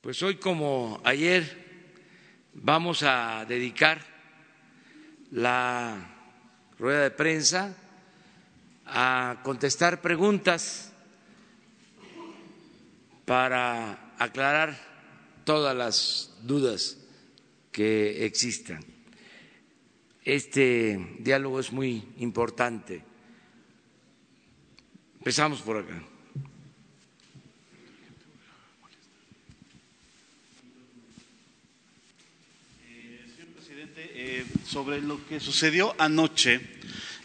Pues hoy como ayer vamos a dedicar la rueda de prensa a contestar preguntas para aclarar todas las dudas que existan. Este diálogo es muy importante. Empezamos por acá. Eh, sobre lo que sucedió anoche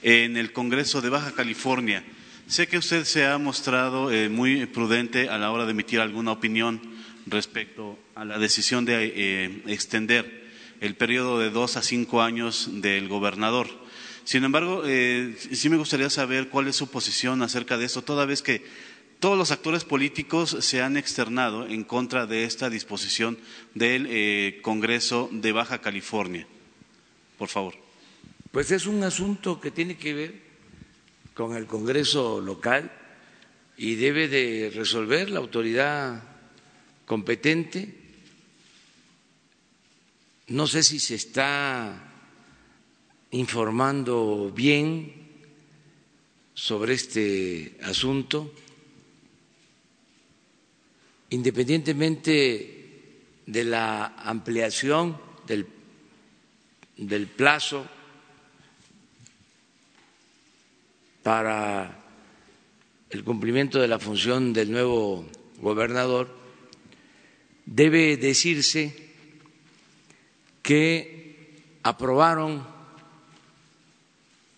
en el Congreso de Baja California. Sé que usted se ha mostrado eh, muy prudente a la hora de emitir alguna opinión respecto a la decisión de eh, extender el periodo de dos a cinco años del gobernador. Sin embargo, sí me gustaría saber cuál es su posición acerca de esto, toda vez que todos los actores políticos se han externado en contra de esta disposición del Congreso de Baja California por favor. Pues es un asunto que tiene que ver con el Congreso local y debe de resolver la autoridad competente. No sé si se está informando bien sobre este asunto, independientemente de la ampliación del del plazo para el cumplimiento de la función del nuevo gobernador, debe decirse que aprobaron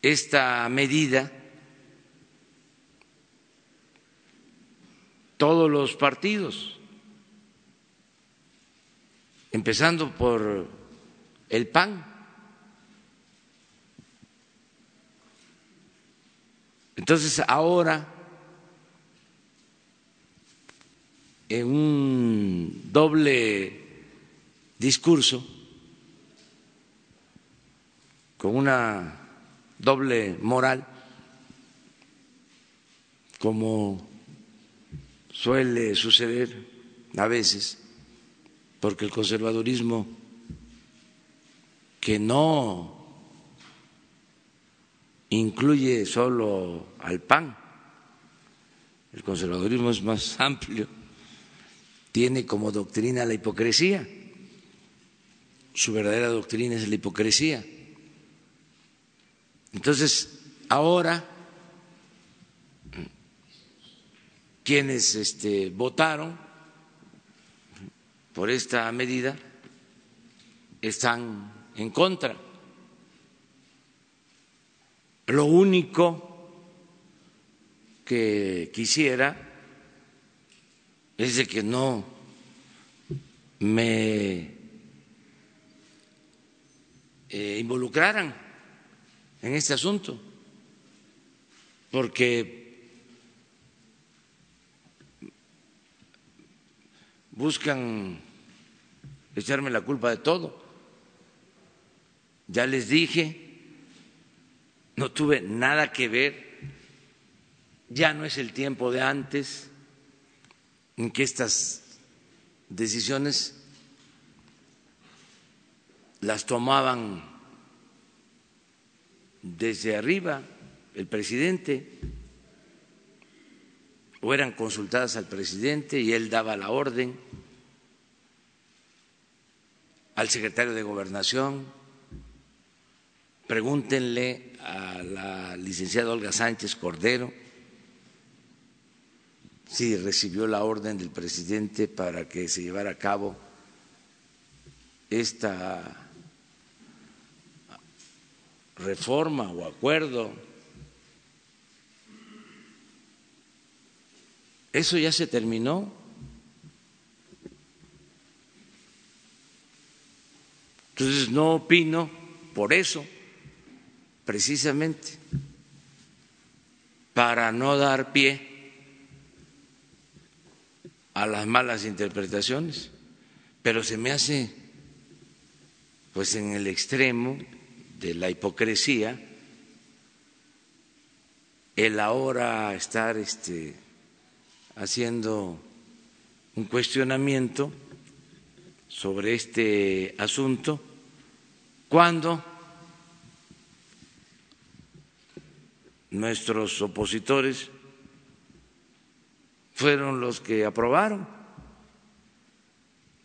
esta medida todos los partidos, empezando por el PAN. Entonces, ahora, en un doble discurso, con una doble moral, como suele suceder a veces, porque el conservadurismo que no incluye solo al PAN. El conservadurismo es más amplio, tiene como doctrina la hipocresía. Su verdadera doctrina es la hipocresía. Entonces, ahora quienes este, votaron por esta medida están en contra lo único que quisiera es de que no me eh, involucraran en este asunto, porque buscan echarme la culpa de todo. Ya les dije no tuve nada que ver, ya no es el tiempo de antes en que estas decisiones las tomaban desde arriba el presidente o eran consultadas al presidente y él daba la orden al secretario de gobernación. Pregúntenle a la licenciada Olga Sánchez Cordero si recibió la orden del presidente para que se llevara a cabo esta reforma o acuerdo. Eso ya se terminó. Entonces no opino por eso precisamente para no dar pie a las malas interpretaciones, pero se me hace pues en el extremo de la hipocresía el ahora estar este, haciendo un cuestionamiento sobre este asunto cuando nuestros opositores fueron los que aprobaron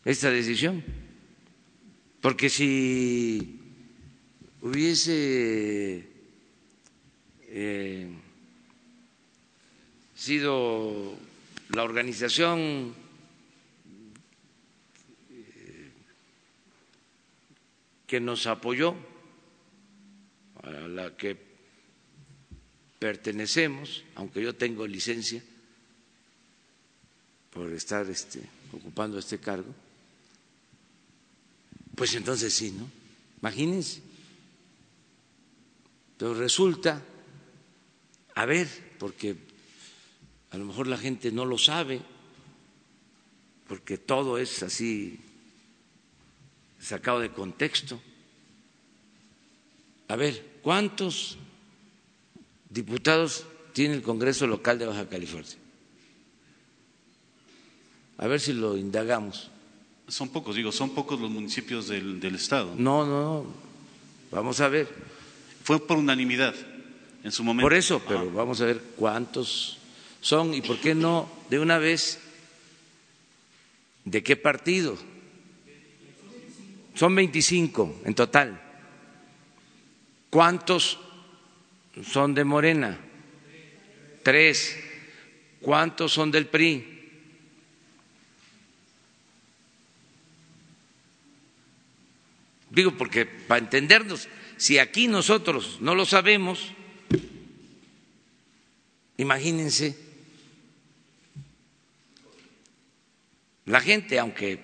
esta decisión. Porque si hubiese eh, sido la organización eh, que nos apoyó, a la que pertenecemos, aunque yo tengo licencia por estar este, ocupando este cargo, pues entonces sí, ¿no? Imagínense. Pero resulta, a ver, porque a lo mejor la gente no lo sabe, porque todo es así sacado de contexto. A ver, ¿cuántos diputados tiene el Congreso local de Baja California? A ver si lo indagamos. Son pocos, digo, son pocos los municipios del, del Estado. No, no, no. Vamos a ver. Fue por unanimidad en su momento. Por eso, pero vamos a ver cuántos son y por qué no de una vez de qué partido. Son 25 en total. ¿Cuántos son de Morena? Tres. ¿Cuántos son del PRI? Digo, porque para entendernos, si aquí nosotros no lo sabemos, imagínense la gente, aunque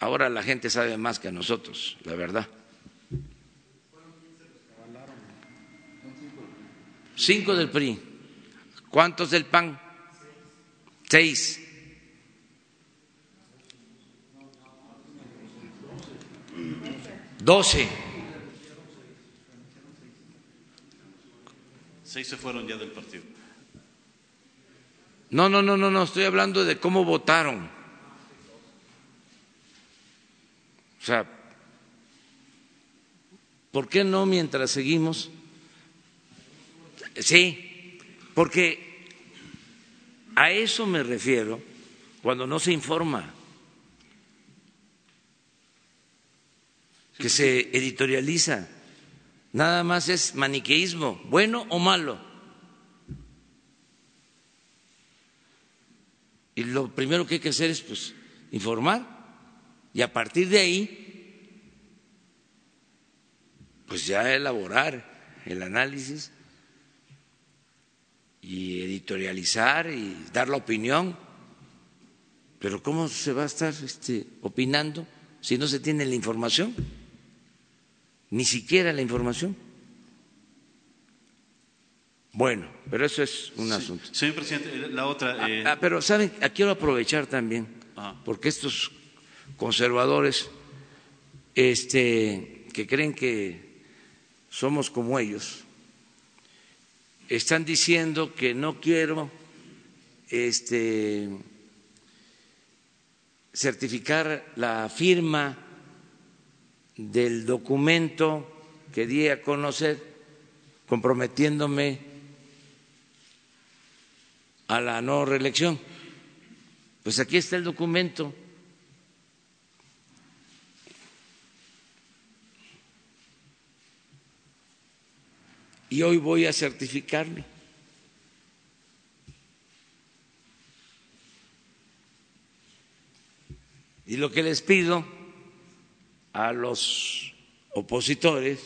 ahora la gente sabe más que nosotros, la verdad. Cinco del PRI. ¿Cuántos del PAN? Seis. Doce. Seis se fueron ya del partido. No, no, no, no, no, estoy hablando de cómo votaron. O sea, ¿por qué no mientras seguimos? Sí, porque a eso me refiero cuando no se informa. que se editorializa. Nada más es maniqueísmo, bueno o malo. Y lo primero que hay que hacer es pues informar y a partir de ahí pues ya elaborar el análisis y editorializar y dar la opinión. Pero ¿cómo se va a estar este, opinando si no se tiene la información? ni siquiera la información. Bueno, pero eso es un asunto. Señor presidente, la otra. Ah, eh... Ah, pero saben, quiero aprovechar también, ah. porque estos conservadores, este, que creen que somos como ellos, están diciendo que no quiero, este, certificar la firma del documento que di a conocer comprometiéndome a la no reelección. Pues aquí está el documento. Y hoy voy a certificarlo. Y lo que les pido a los opositores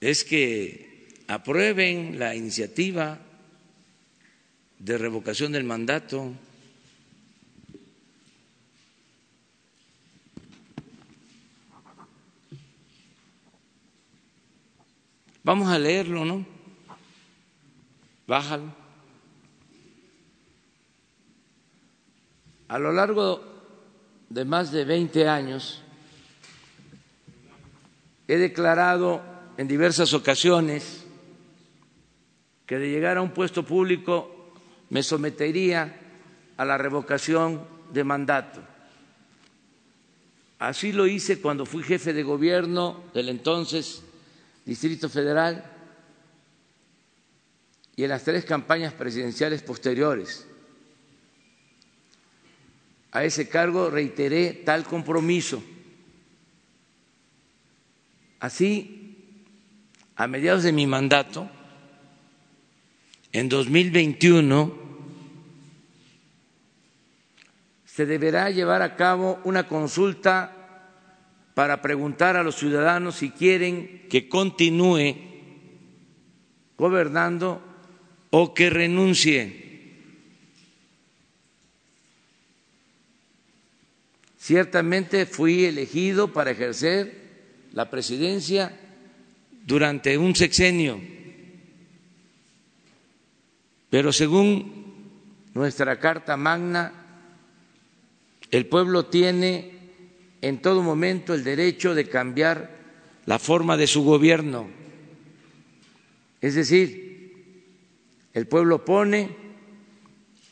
es que aprueben la iniciativa de revocación del mandato. Vamos a leerlo, ¿no? Bájalo. A lo largo de más de 20 años, he declarado en diversas ocasiones que de llegar a un puesto público me sometería a la revocación de mandato Así lo hice cuando fui jefe de gobierno del entonces Distrito Federal y en las tres campañas presidenciales posteriores. A ese cargo reiteré tal compromiso. Así, a mediados de mi mandato, en 2021, se deberá llevar a cabo una consulta para preguntar a los ciudadanos si quieren que continúe gobernando o que renuncie. Ciertamente fui elegido para ejercer la presidencia durante un sexenio, pero según nuestra Carta Magna, el pueblo tiene en todo momento el derecho de cambiar la forma de su gobierno. Es decir, el pueblo pone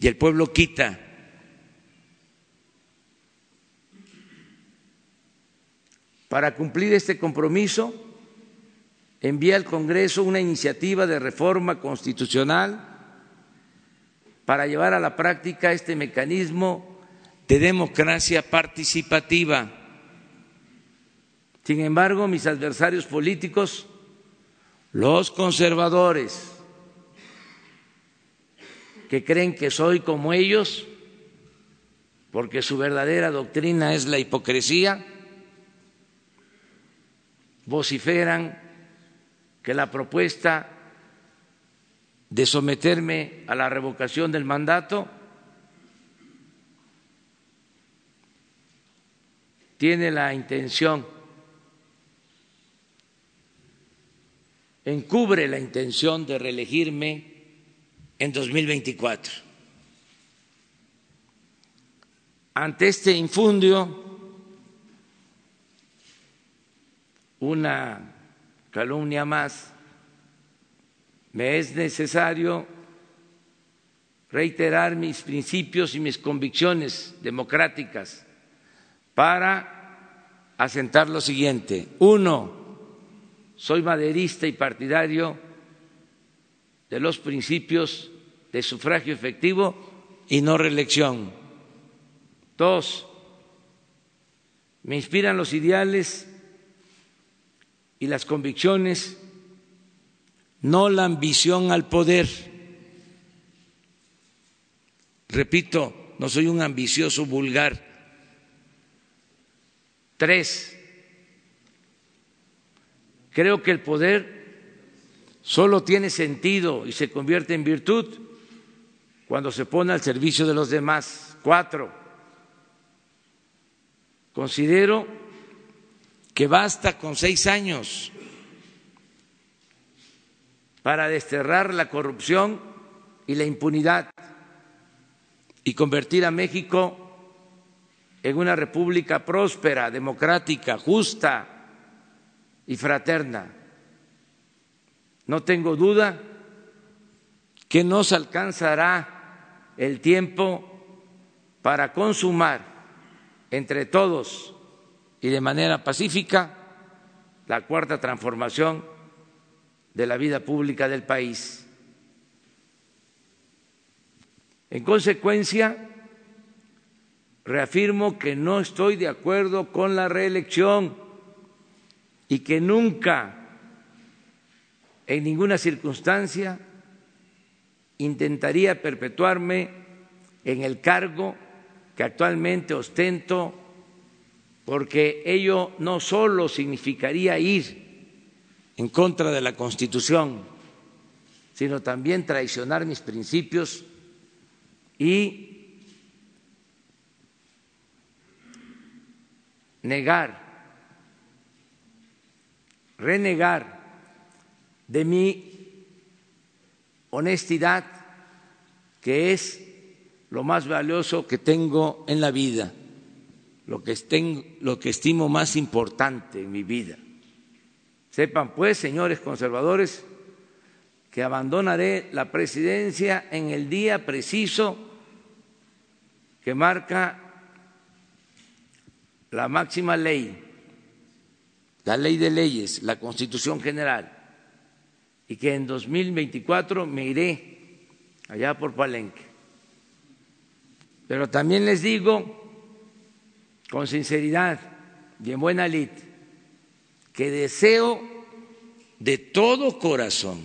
y el pueblo quita. Para cumplir este compromiso, envía al Congreso una iniciativa de reforma constitucional para llevar a la práctica este mecanismo de democracia participativa. Sin embargo, mis adversarios políticos, los conservadores, que creen que soy como ellos, porque su verdadera doctrina es la hipocresía, vociferan que la propuesta de someterme a la revocación del mandato tiene la intención, encubre la intención de reelegirme en 2024. Ante este infundio, una calumnia más, me es necesario reiterar mis principios y mis convicciones democráticas para asentar lo siguiente. Uno, soy maderista y partidario de los principios de sufragio efectivo y no reelección. Dos, me inspiran los ideales y las convicciones, no la ambición al poder. Repito, no soy un ambicioso vulgar Tres, creo que el poder solo tiene sentido y se convierte en virtud cuando se pone al servicio de los demás. Cuatro, considero que basta con seis años para desterrar la corrupción y la impunidad y convertir a México en una república próspera, democrática, justa y fraterna. No tengo duda que nos alcanzará el tiempo para consumar entre todos y de manera pacífica la cuarta transformación de la vida pública del país. En consecuencia, reafirmo que no estoy de acuerdo con la reelección y que nunca, en ninguna circunstancia, intentaría perpetuarme en el cargo que actualmente ostento, porque ello no solo significaría ir en contra de la Constitución, sino también traicionar mis principios y negar, renegar de mi honestidad, que es lo más valioso que tengo en la vida, lo que, lo que estimo más importante en mi vida. Sepan pues, señores conservadores, que abandonaré la presidencia en el día preciso que marca la máxima ley, la ley de leyes, la Constitución General, y que en 2024 me iré allá por Palenque. Pero también les digo con sinceridad y en buena lid que deseo de todo corazón,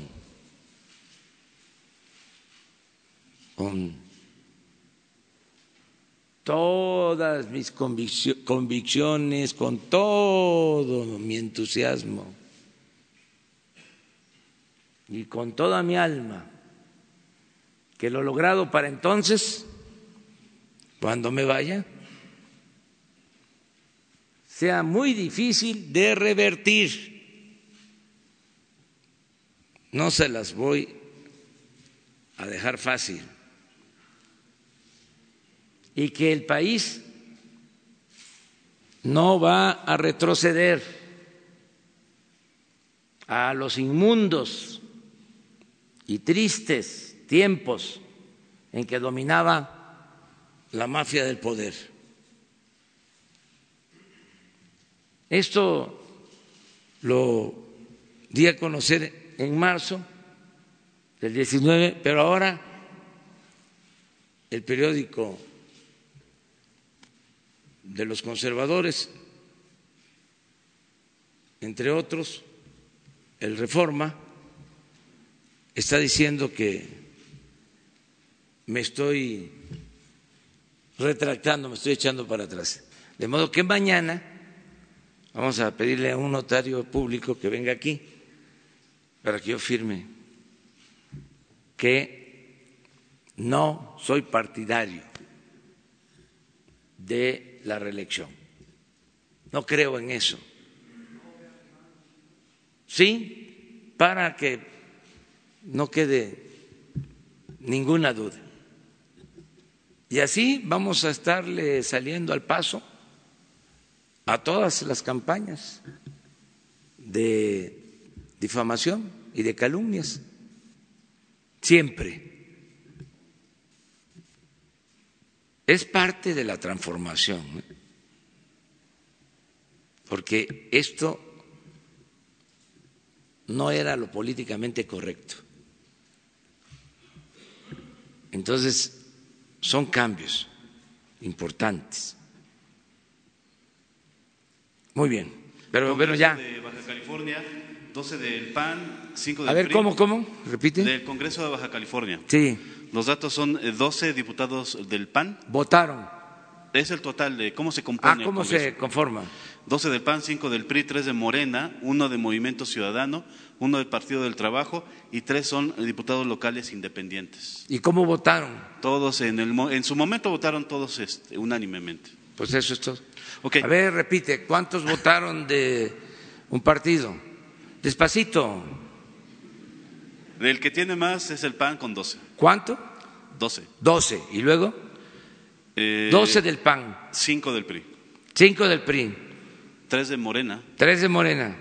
todas mis convicciones, con todo mi entusiasmo y con toda mi alma, que lo logrado para entonces, cuando me vaya, sea muy difícil de revertir. No se las voy a dejar fácil y que el país no va a retroceder a los inmundos y tristes tiempos en que dominaba la mafia del poder. Esto lo di a conocer en marzo del 19, pero ahora el periódico de los conservadores, entre otros, el Reforma, está diciendo que me estoy retractando, me estoy echando para atrás. De modo que mañana vamos a pedirle a un notario público que venga aquí para que yo firme que no soy partidario de la reelección. No creo en eso. Sí, para que no quede ninguna duda. Y así vamos a estarle saliendo al paso a todas las campañas de difamación y de calumnias. Siempre. Es parte de la transformación, ¿eh? porque esto no era lo políticamente correcto. Entonces, son cambios importantes. Muy bien, pero bueno, ya. De Baja California, 12 del PAN, 5 del A ver, PRI, ¿cómo, cómo? Repite. Del Congreso de Baja California. Sí, Los datos son eh, 12 diputados del PAN. votaron. Es el total de cómo se Ah, compone el ¿cómo se conforma? 12 del PAN, 5 del PRI, 3 de Morena, 1 de Movimiento Ciudadano, 1 del Partido del Trabajo y 3 son diputados locales independientes. ¿Y cómo votaron? Todos en, el, en su momento votaron todos este, unánimemente. Pues eso es todo. A ver, repite, ¿cuántos votaron de un partido? Despacito. El que tiene más es el PAN con 12. ¿Cuánto? 12. 12. ¿Y luego? Eh, 12 del PAN, 5 del PRI, 5 del PRI, 3 de Morena, 3 de Morena,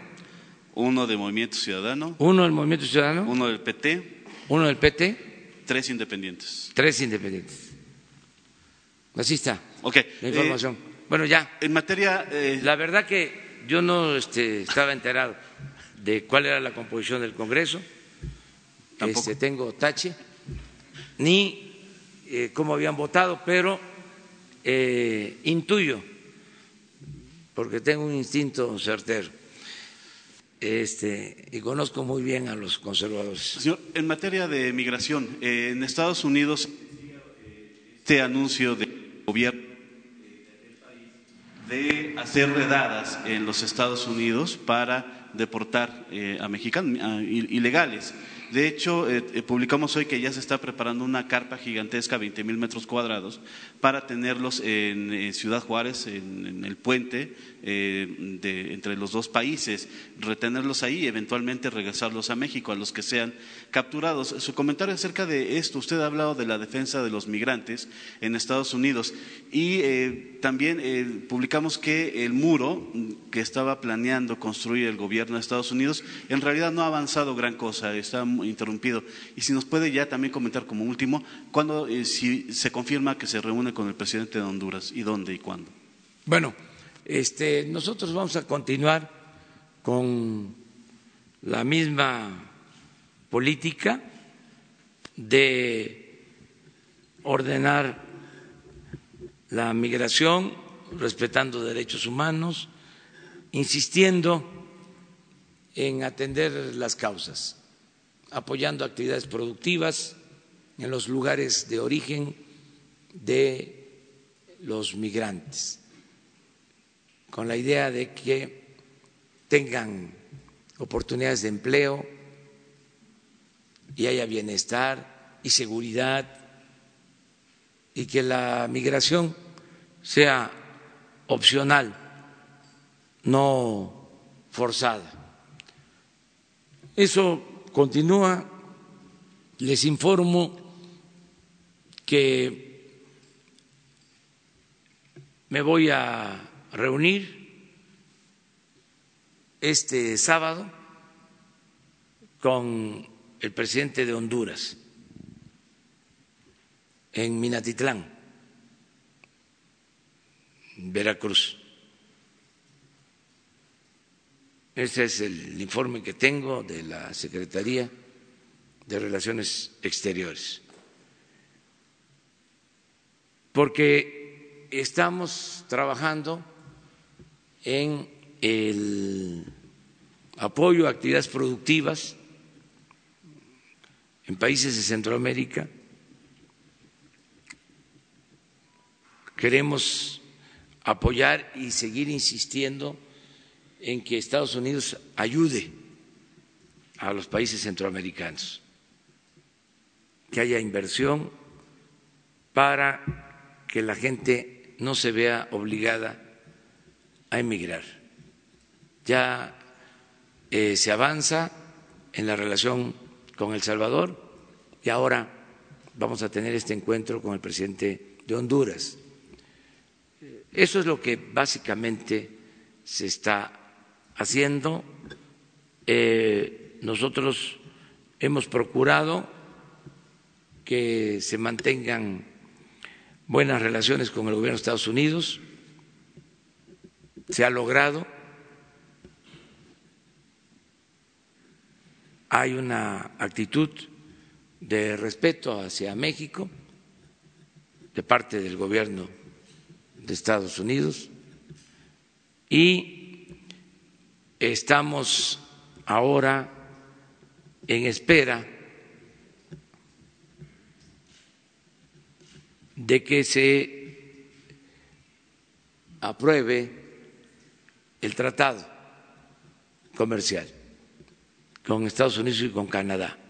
1 de Movimiento Ciudadano, 1 del Movimiento Ciudadano, 1 del PT, 1 del PT, 3 independientes. 3 independientes. Así está Ok. la eh, información. bueno, ya. en materia. eh, La verdad que yo no este, estaba enterado de cuál era la composición del Congreso. Tampoco. Este, tengo tache, ni eh, cómo habían votado, pero eh, intuyo, porque tengo un instinto certero, este, y conozco muy bien a los conservadores. Señor, en materia de migración, eh, en Estados Unidos, este anuncio del gobierno de hacer redadas en los Estados Unidos para deportar a mexicanos a ilegales. De hecho, eh, eh, publicamos hoy que ya se está preparando una carpa gigantesca, 20 mil metros cuadrados, para tenerlos en, eh, Ciudad Juárez, en, el puente eh, entre los dos países, retenerlos ahí y eventualmente regresarlos a México, a los que sean capturados. Su comentario acerca de esto, usted ha hablado de la defensa de los migrantes en Estados Unidos y eh, también eh, publicamos que el muro que estaba planeando construir el gobierno de Estados Unidos en realidad no ha avanzado gran cosa, está interrumpido. Y si nos puede ya también comentar como último, cuándo, eh, si se confirma que se reúne con el presidente de Honduras y dónde y cuándo. Bueno, este, nosotros vamos a continuar con la misma política de ordenar la migración respetando derechos humanos, insistiendo en atender las causas, apoyando actividades productivas en los lugares de origen de los migrantes, con la idea de que tengan oportunidades de empleo y haya bienestar y seguridad y que la migración sea opcional, no forzada. Eso continúa. Les informo que me voy a reunir este sábado con el presidente de Honduras en Minatitlán, Veracruz. Ese es el informe que tengo de la Secretaría de Relaciones Exteriores. Porque estamos trabajando en el apoyo a actividades productivas en países de Centroamérica. Queremos apoyar y seguir insistiendo en que Estados Unidos ayude a los países centroamericanos, que haya inversión para que la gente no se vea obligada a emigrar. Ya eh, se avanza en la relación con El Salvador y ahora vamos a tener este encuentro con el presidente de Honduras. Eso es lo que básicamente se está haciendo. Eh, nosotros hemos procurado que se mantengan buenas relaciones con el gobierno de Estados Unidos. Se ha logrado. Hay una actitud de respeto hacia México de parte del gobierno de Estados Unidos y Estamos ahora en espera de que se apruebe el tratado comercial con Estados Unidos y con Canadá.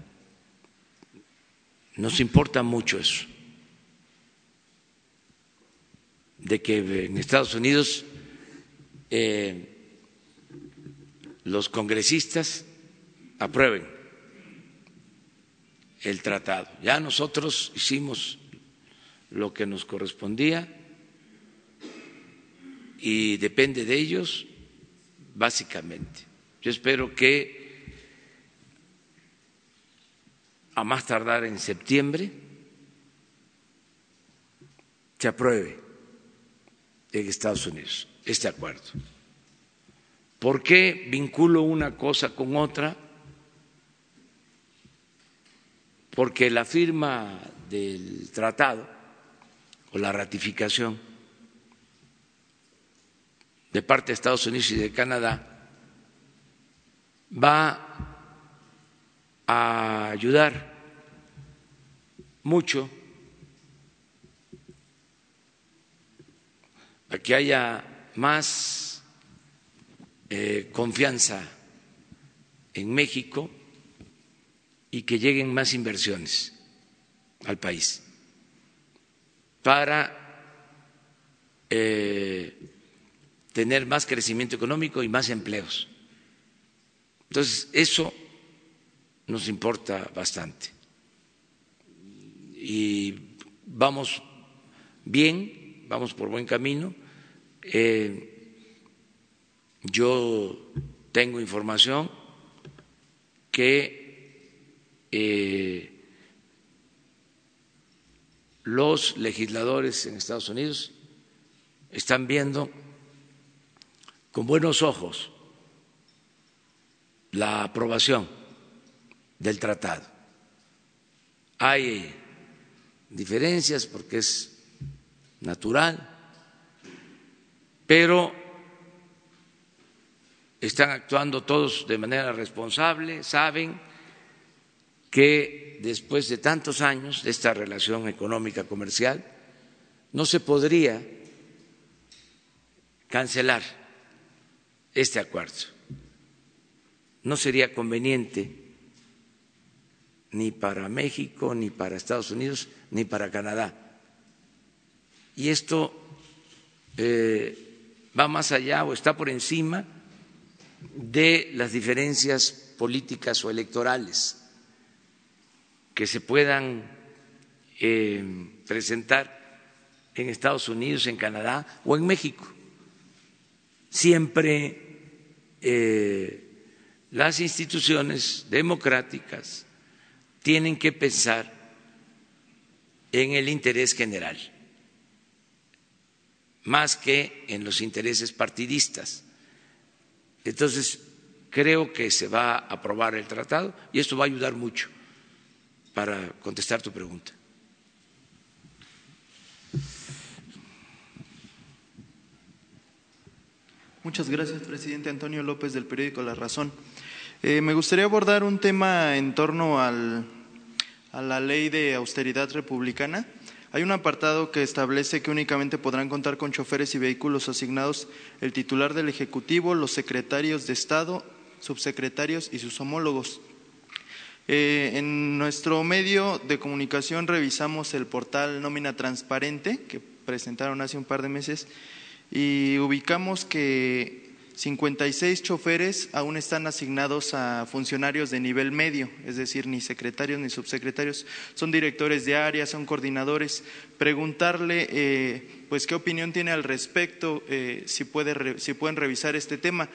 Nos importa mucho eso, de que en Estados Unidos eh, los congresistas aprueben el tratado. Ya nosotros hicimos lo que nos correspondía y depende de ellos básicamente. Yo espero que a más tardar en septiembre se apruebe en Estados Unidos este acuerdo. ¿Por qué vinculo una cosa con otra? Porque la firma del tratado o la ratificación de parte de Estados Unidos y de Canadá va a ayudar mucho a que haya más eh, confianza en México y que lleguen más inversiones al país para eh, tener más crecimiento económico y más empleos. Entonces, eso nos importa bastante. Y vamos bien, vamos por buen camino. Eh, yo tengo información que eh, los legisladores en Estados Unidos están viendo con buenos ojos la aprobación del tratado. Hay diferencias porque es natural, pero están actuando todos de manera responsable, saben que después de tantos años de esta relación económica comercial no se podría cancelar este acuerdo. No sería conveniente ni para México, ni para Estados Unidos, ni para Canadá. Y esto eh, va más allá o está por encima de las diferencias políticas o electorales que se puedan eh, presentar en Estados Unidos, en Canadá o en México. Siempre eh, las instituciones democráticas tienen que pensar en el interés general, más que en los intereses partidistas. Entonces, creo que se va a aprobar el tratado y esto va a ayudar mucho para contestar tu pregunta. Muchas gracias, presidente Antonio López del periódico La Razón. Eh, me gustaría abordar un tema en torno al, a la ley de austeridad republicana. Hay un apartado que establece que únicamente podrán contar con choferes y vehículos asignados el titular del Ejecutivo, los secretarios de Estado, subsecretarios y sus homólogos. Eh, en nuestro medio de comunicación revisamos el portal Nómina Transparente que presentaron hace un par de meses y ubicamos que 56 choferes aún están asignados a funcionarios de nivel medio, es decir, ni secretarios ni subsecretarios, son directores de área, son coordinadores. Preguntarle, eh, pues, qué opinión tiene al respecto, eh, si, puede, si pueden revisar este tema.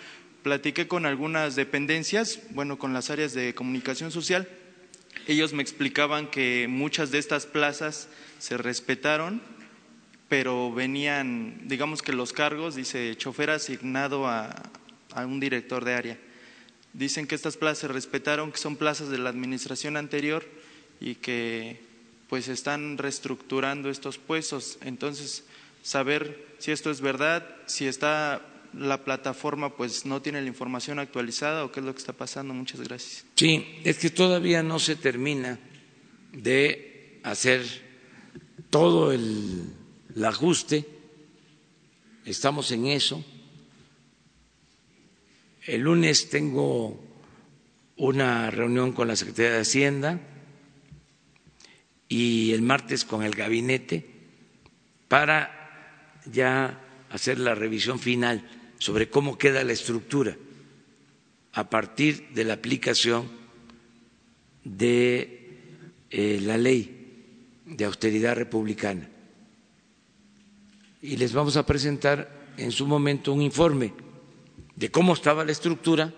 Platiqué con algunas dependencias, bueno, con las áreas de comunicación social. Ellos me explicaban que muchas de estas plazas se respetaron pero venían, digamos que los cargos, dice, chofer asignado a, un director de área. Dicen que estas plazas se respetaron, que son plazas de la administración anterior y que pues están reestructurando estos puestos. Entonces, saber si esto es verdad, si está la plataforma pues no tiene la información actualizada o qué es lo que está pasando. Muchas gracias. Sí, es que todavía no se termina de hacer todo el el ajuste, estamos en eso. El lunes tengo una reunión con la Secretaría de Hacienda y el martes con el gabinete para ya hacer la revisión final sobre cómo queda la estructura a partir de la aplicación de eh, la ley de austeridad republicana y les vamos a presentar en su momento un informe de cómo estaba la estructura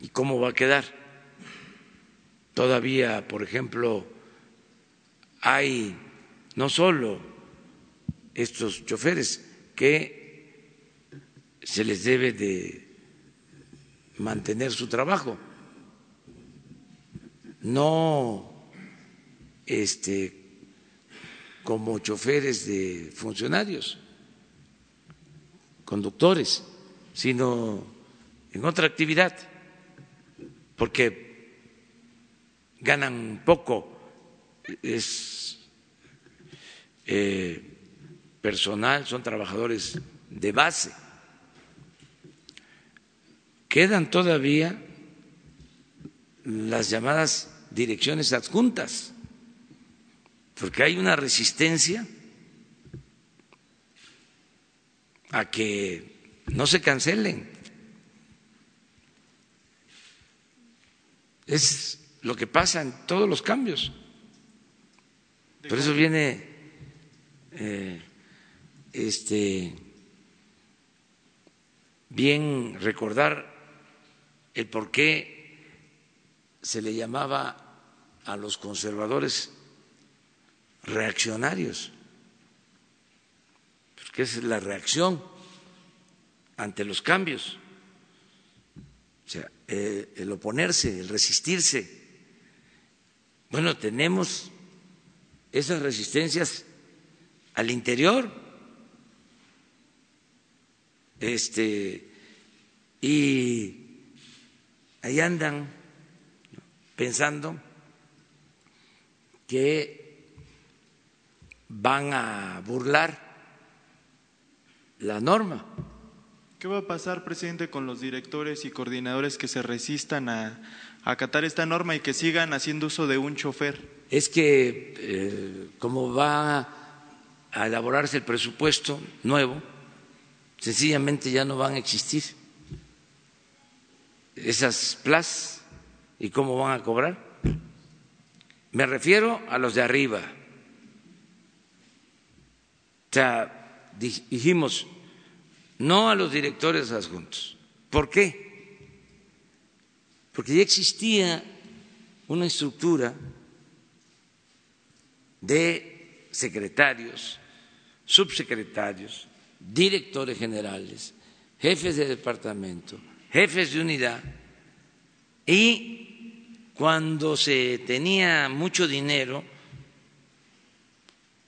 y cómo va a quedar. Todavía, por ejemplo, hay no solo estos choferes que se les debe de mantener su trabajo, no este como choferes de funcionarios, conductores, sino en otra actividad, porque ganan poco, es eh, personal, son trabajadores de base. Quedan todavía las llamadas direcciones adjuntas porque hay una resistencia a que no se cancelen. Es lo que pasa en todos los cambios. Por eso viene eh, este bien recordar el por qué se le llamaba a los conservadores reaccionarios, porque es la reacción ante los cambios. O sea, eh, el oponerse, el resistirse. Bueno, tenemos esas resistencias al interior. Este, y ahí andan pensando que van a burlar la norma. ¿Qué va a pasar, presidente, con los directores y coordinadores que se resistan a, acatar esta norma y que sigan haciendo uso de un chofer? Es que eh, como va a elaborarse el presupuesto nuevo, sencillamente ya no van a existir esas plazas y cómo van a cobrar. Me refiero a los de arriba. Sea, dijimos, no a los directores adjuntos. ¿Por qué? Porque ya existía una estructura de secretarios, subsecretarios, directores generales, jefes de departamento, jefes de unidad, y cuando se tenía mucho dinero,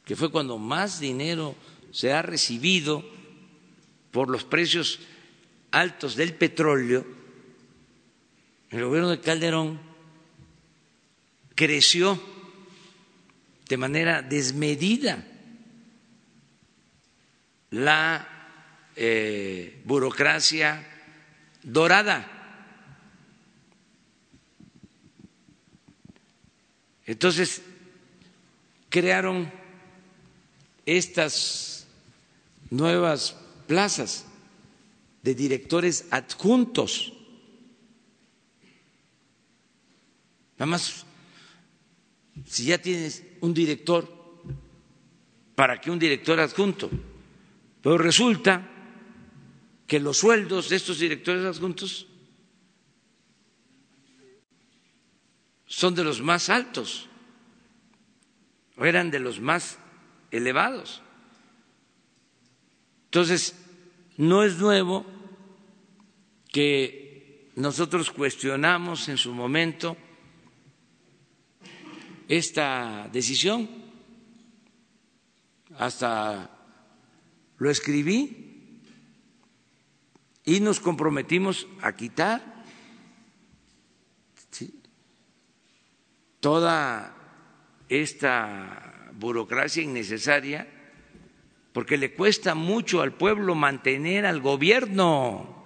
que fue cuando más dinero se ha recibido por los precios altos del petróleo, el gobierno de Calderón creció de manera desmedida la eh, burocracia dorada. Entonces, crearon estas nuevas plazas de directores adjuntos. Nada más, si ya tienes un director, ¿para qué un director adjunto? Pero resulta que los sueldos de estos directores adjuntos son de los más altos o eran de los más elevados. Entonces, no es nuevo que nosotros cuestionamos en su momento esta decisión, hasta lo escribí y nos comprometimos a quitar toda esta burocracia innecesaria porque le cuesta mucho al pueblo mantener al gobierno.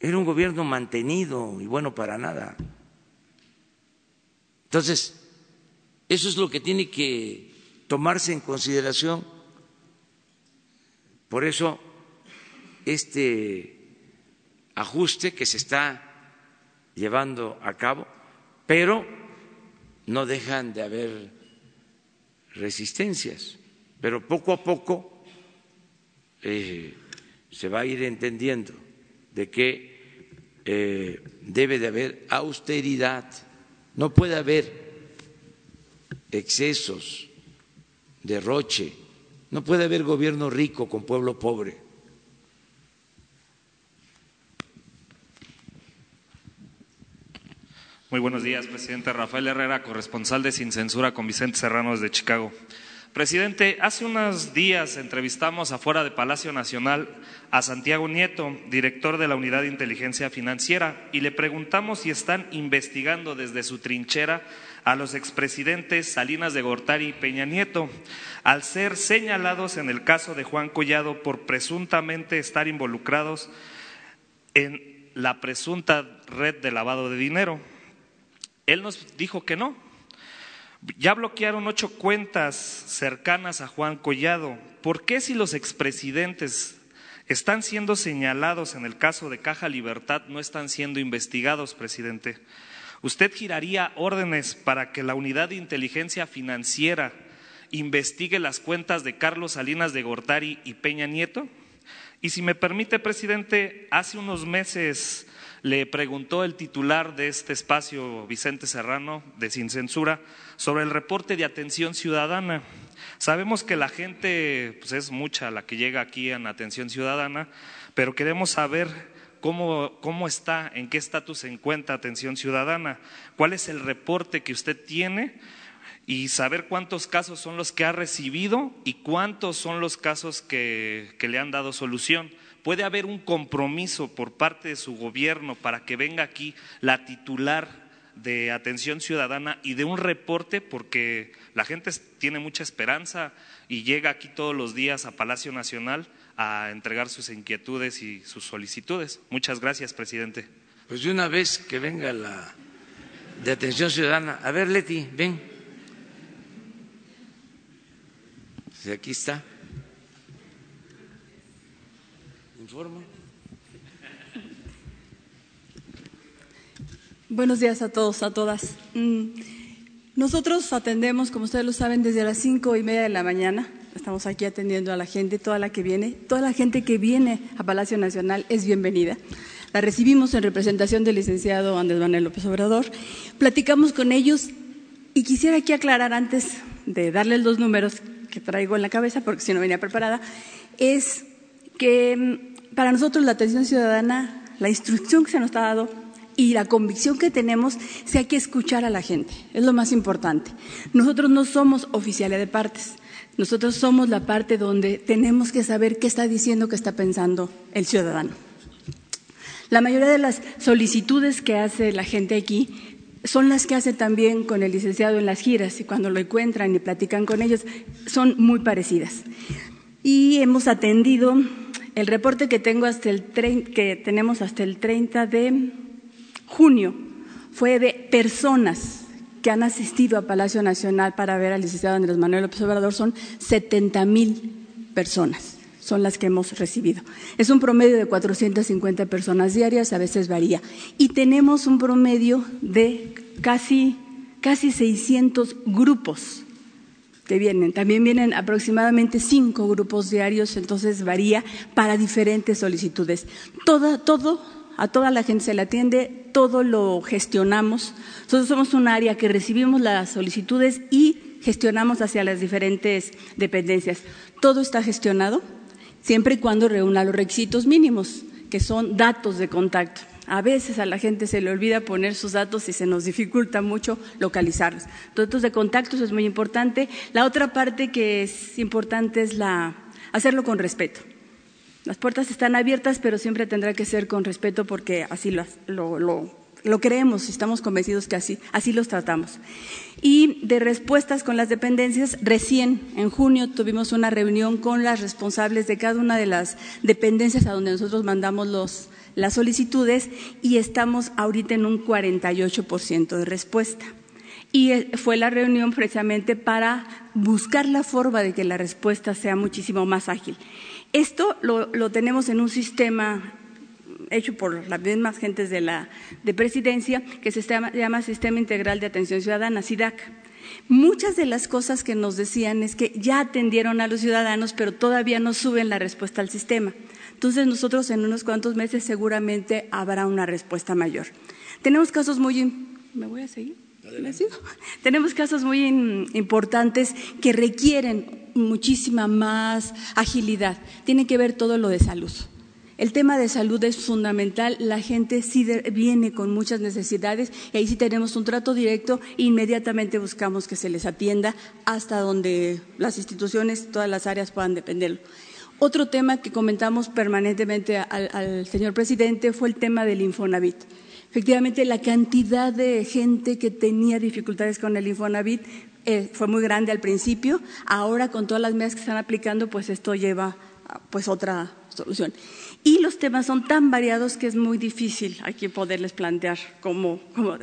Era un gobierno mantenido y bueno para nada. Entonces, eso es lo que tiene que tomarse en consideración. Por eso, este ajuste que se está llevando a cabo, pero no dejan de haber resistencias. Pero poco a poco eh, se va a ir entendiendo de que eh, debe de haber austeridad, no puede haber excesos, derroche, no puede haber gobierno rico con pueblo pobre. Muy buenos días, presidente Rafael Herrera, corresponsal de Sin Censura con Vicente Serrano desde Chicago. Presidente, hace unos días entrevistamos afuera de Palacio Nacional a Santiago Nieto, director de la Unidad de Inteligencia Financiera, y le preguntamos si están investigando desde su trinchera a los expresidentes Salinas de Gortari y Peña Nieto, al ser señalados en el caso de Juan Collado por presuntamente estar involucrados en la presunta red de lavado de dinero. Él nos dijo que no. Ya bloquearon ocho cuentas cercanas a Juan Collado. ¿Por qué si los expresidentes están siendo señalados en el caso de Caja Libertad no están siendo investigados, presidente? ¿Usted giraría órdenes para que la unidad de inteligencia financiera investigue las cuentas de Carlos Salinas de Gortari y Peña Nieto? Y si me permite, presidente, hace unos meses le preguntó el titular de este espacio, Vicente Serrano, de Sin Censura, sobre el reporte de atención ciudadana. Sabemos que la gente pues es mucha la que llega aquí en atención ciudadana, pero queremos saber cómo, cómo está, en qué estatus se encuentra atención ciudadana, cuál es el reporte que usted tiene y saber cuántos casos son los que ha recibido y cuántos son los casos que, que le han dado solución. ¿Puede haber un compromiso por parte de su gobierno para que venga aquí la titular de atención ciudadana y de un reporte porque la gente tiene mucha esperanza y llega aquí todos los días a Palacio Nacional a entregar sus inquietudes y sus solicitudes. Muchas gracias, presidente. Pues de una vez que venga la de atención ciudadana. A ver, Leti, ven. Si aquí está. Buenos días a todos, a todas. Mm, nosotros atendemos, como ustedes lo saben, desde las cinco y media de la mañana. Estamos aquí atendiendo a la gente, toda la que viene. Toda la gente que viene a Palacio Nacional es bienvenida. La recibimos en representación del licenciado Andrés Manuel López Obrador. Platicamos con ellos y quisiera aquí aclarar antes de darles los números que traigo en la cabeza, porque si no venía preparada, es que mm, para nosotros la atención ciudadana, la instrucción que se nos ha dado y la convicción que tenemos es que hay que escuchar a la gente, es lo más importante. Nosotros no somos oficiales de partes, nosotros somos la parte donde tenemos que saber qué está diciendo, qué está pensando el ciudadano. La mayoría de las solicitudes que hace la gente aquí son las que hace también con el licenciado en las giras y cuando lo encuentran y platican con ellos son muy parecidas. Y hemos atendido el reporte que tengo hasta el que tenemos hasta el 30 de junio fue de personas que han asistido a Palacio Nacional para ver al licenciado Andrés Manuel López Obrador, son 70 mil personas, son las que hemos recibido. Es un promedio de 450 personas diarias, a veces varía. Y tenemos un promedio de casi, casi 600 grupos También vienen aproximadamente cinco grupos diarios, entonces varía para diferentes solicitudes. Todo, todo a toda la gente se le atiende, todo lo gestionamos. Nosotros somos un área que recibimos las solicitudes y gestionamos hacia las diferentes dependencias. Todo está gestionado siempre y cuando reúna los requisitos mínimos, que son datos de contacto. A veces a la gente se le olvida poner sus datos y se nos dificulta mucho localizarlos. Datos de contactos es muy importante. La otra parte que es importante es la, hacerlo con respeto. Las puertas están abiertas, pero siempre tendrá que ser con respeto porque así lo, lo, creemos y estamos convencidos que así, así los tratamos. Y de respuestas con las dependencias, recién en junio tuvimos una reunión con las responsables de cada una de las dependencias a donde nosotros mandamos los, las solicitudes y estamos ahorita en un 48% de respuesta. Y eh, fue la reunión precisamente para buscar la forma de que la respuesta sea muchísimo más ágil. Esto lo, tenemos en un sistema hecho por las mismas gentes de la de presidencia que se llama, Sistema Integral de Atención Ciudadana, SIDAC. Muchas de las cosas que nos decían es que ya atendieron a los ciudadanos, pero todavía no suben la respuesta al sistema. Entonces nosotros en unos cuantos meses seguramente habrá una respuesta mayor. Tenemos casos muy... ¿Me voy a seguir? Tenemos casos muy importantes que requieren muchísima más agilidad. Tiene que ver todo lo de salud. El tema de salud es fundamental. La gente sí viene con muchas necesidades y ahí sí tenemos un trato directo e inmediatamente buscamos que se les atienda hasta donde las instituciones, todas las áreas puedan dependerlo. Otro tema que comentamos permanentemente al, señor presidente fue el tema del Infonavit. Efectivamente, la cantidad de gente que tenía dificultades con el Infonavit eh, fue muy grande al principio. Ahora, con todas las medidas que están aplicando, pues esto lleva pues otra solución. Y los temas son tan variados que es muy difícil aquí poderles plantear cómo, cómo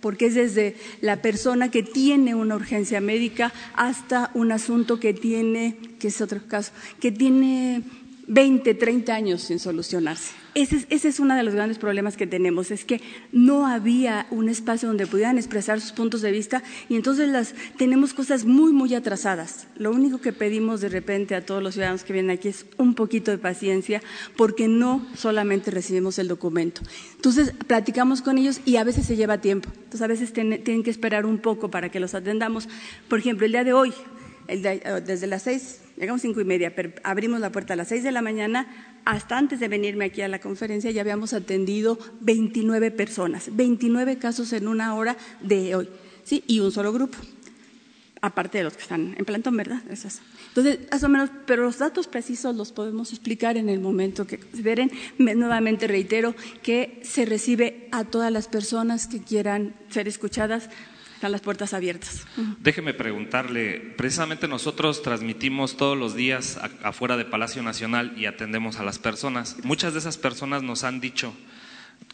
porque es desde la persona que tiene una urgencia médica hasta un asunto que tiene, que es otro caso, que tiene 20, 30 años sin solucionarse. Ese es, uno de los grandes problemas que tenemos, es que no había un espacio donde pudieran expresar sus puntos de vista y entonces tenemos cosas muy, muy atrasadas. Lo único que pedimos de repente a todos los ciudadanos que vienen aquí es un poquito de paciencia porque no solamente recibimos el documento. Entonces platicamos con ellos y a veces se lleva tiempo. Entonces a veces tienen que esperar un poco para que los atendamos. Por ejemplo, el día de hoy eh, desde las seis, llegamos cinco y media, pero abrimos la puerta a las seis de la mañana, hasta antes de venirme aquí a la conferencia ya habíamos atendido 29 personas, 29 casos en una hora de hoy, ¿sí? Y un solo grupo aparte de los que están en plantón, ¿verdad? Entonces, más o menos, pero los datos precisos los podemos explicar en el momento que consideren. Nuevamente reitero que se recibe a todas las personas que quieran ser escuchadas. Están las puertas abiertas. Déjeme preguntarle, precisamente nosotros transmitimos todos los días afuera de Palacio Nacional y atendemos a las personas. Muchas de esas personas nos han dicho,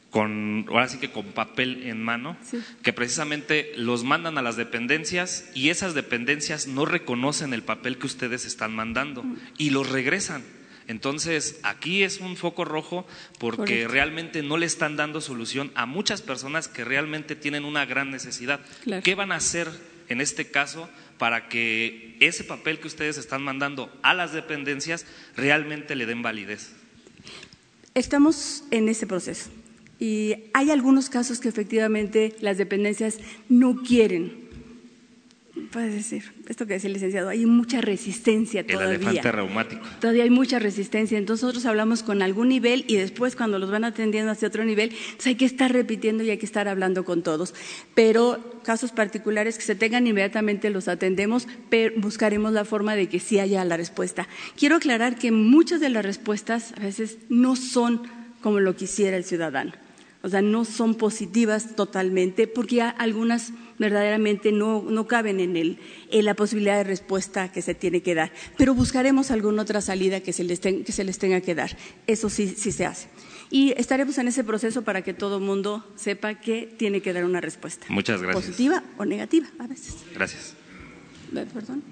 con, ahora sí que con papel en mano, que precisamente los mandan a las dependencias y esas dependencias no reconocen el papel que ustedes están mandando mm. y los regresan. Entonces, aquí es un foco rojo porque realmente no le están dando solución a muchas personas que realmente tienen una gran necesidad. ¿Qué van a hacer en este caso para que ese papel que ustedes están mandando a las dependencias realmente le den validez? Estamos en ese proceso. Y hay algunos casos que efectivamente las dependencias no quieren. Puede decir, esto que decía el licenciado, hay mucha resistencia todavía. El elefante reumático. Todavía hay mucha resistencia. Entonces nosotros hablamos con algún nivel y después cuando los van atendiendo hacia otro nivel, pues hay que estar repitiendo y hay que estar hablando con todos. Pero casos particulares que se tengan inmediatamente los atendemos, pero buscaremos la forma de que sí haya la respuesta. Quiero aclarar que muchas de las respuestas a veces no son como lo quisiera el ciudadano o sea, no son positivas totalmente porque algunas verdaderamente no, no caben en, el, en la posibilidad de respuesta que se tiene que dar. Pero buscaremos alguna otra salida que se les, que se les tenga que dar. Eso sí, sí se hace. Y estaremos en ese proceso para que todo el mundo sepa que tiene que dar una respuesta. Muchas gracias. Positiva o negativa a veces. Gracias. Perdón.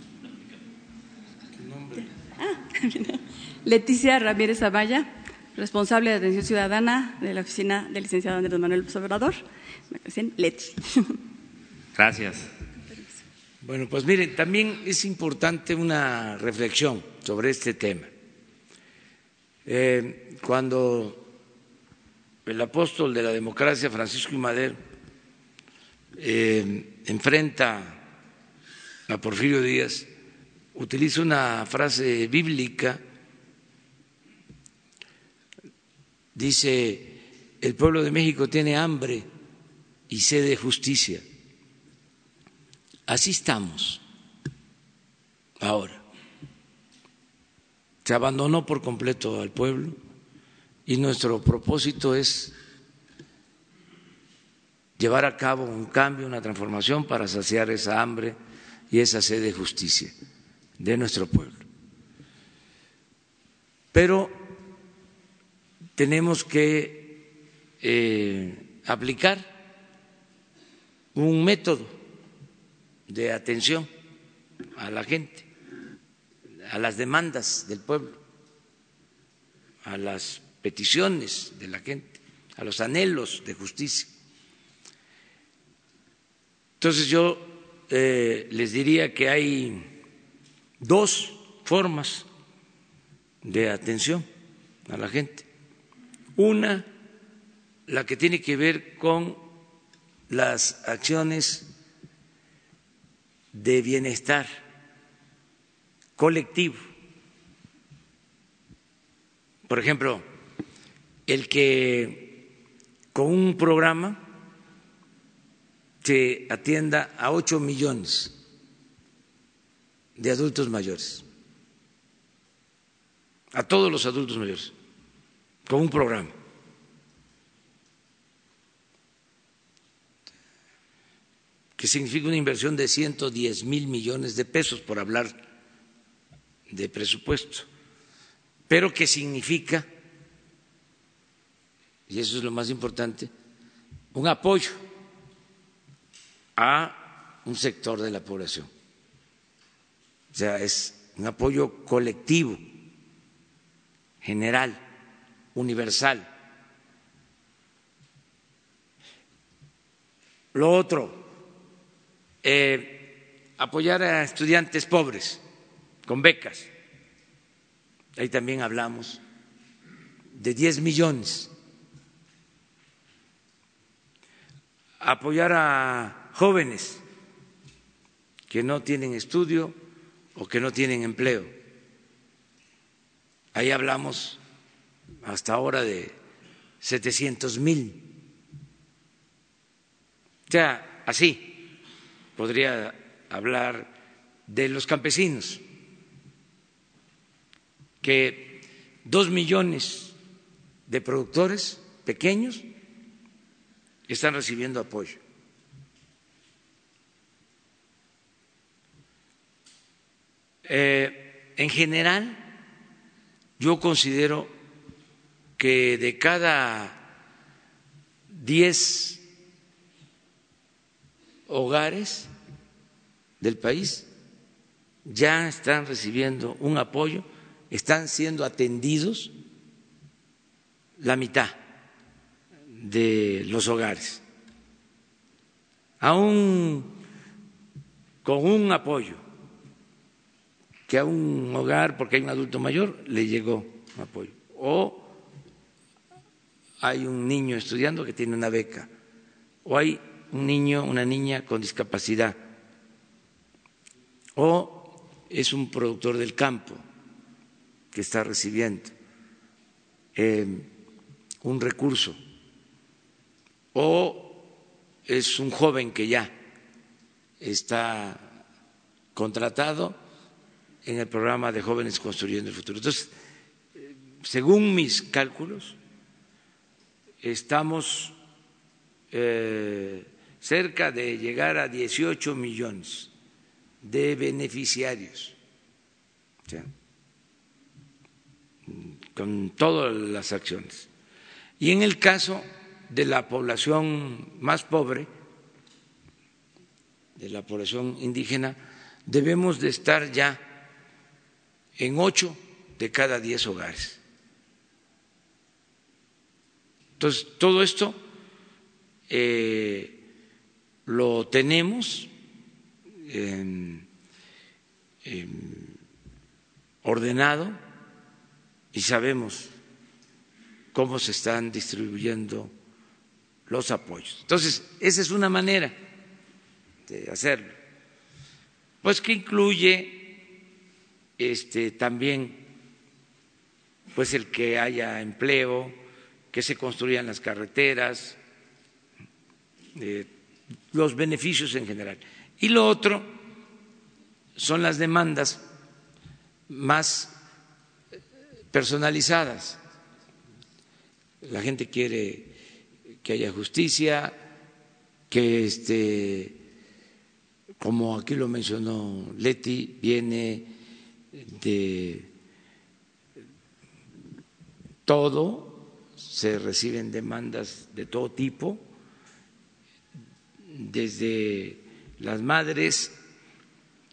Ah, Leticia Ramírez Amaya responsable de atención ciudadana de la oficina del licenciado Andrés Manuel López Obrador, Leti. Gracias. Bueno, pues miren, también es importante una reflexión sobre este tema. Eh, cuando el apóstol de la democracia, Francisco y Madero, eh, enfrenta a Porfirio Díaz, utiliza una frase bíblica Dice, el pueblo de México tiene hambre y sed de justicia. Así estamos ahora. Se abandonó por completo al pueblo y nuestro propósito es llevar a cabo un cambio, una transformación para saciar esa hambre y esa sed de justicia de nuestro pueblo. Pero tenemos que eh, aplicar un método de atención a la gente, a las demandas del pueblo, a las peticiones de la gente, a los anhelos de justicia. Entonces yo eh, les diría que hay dos formas de atención a la gente. Una, la que tiene que ver con las acciones de bienestar colectivo. Por ejemplo, el que con un programa se atienda a ocho millones de adultos mayores, a todos los adultos mayores con un programa. Que significa una inversión de 110 mil millones de pesos, por hablar de presupuesto, pero que significa, y eso es lo más importante, un apoyo a un sector de la población. O sea, es un apoyo colectivo, general universal. Lo otro, eh, apoyar a estudiantes pobres con becas. Ahí también hablamos de 10 millones. Apoyar a jóvenes que no tienen estudio o que no tienen empleo. Ahí hablamos hasta ahora de 700 mil. O sea, así podría hablar de los campesinos, que dos millones de productores pequeños están recibiendo apoyo. Eh, en general, yo considero que de cada diez hogares del país ya están recibiendo un apoyo, están siendo atendidos la mitad de los hogares, aún con un apoyo que a un hogar, porque hay un adulto mayor, le llegó un apoyo. O hay un niño estudiando que tiene una beca. O hay un niño, una niña con discapacidad. O es un productor del campo que está recibiendo eh, un recurso. O es un joven que ya está contratado en el programa de jóvenes construyendo el futuro. Entonces, según mis cálculos, estamos eh, cerca de llegar a 18 millones de beneficiarios, con todas las acciones. Y en el caso de la población más pobre, de la población indígena, debemos de estar ya en ocho de cada diez hogares. Entonces, todo esto eh, lo tenemos ordenado y sabemos cómo se están distribuyendo los apoyos. Entonces, esa es una manera de hacerlo. Pues que incluye este, también pues el que haya empleo, que se construyan las carreteras, eh, los beneficios en general. Y lo otro son las demandas más personalizadas. La gente quiere que haya justicia, que este, como aquí lo mencionó Leti, viene de todo, se reciben demandas de todo tipo, desde las madres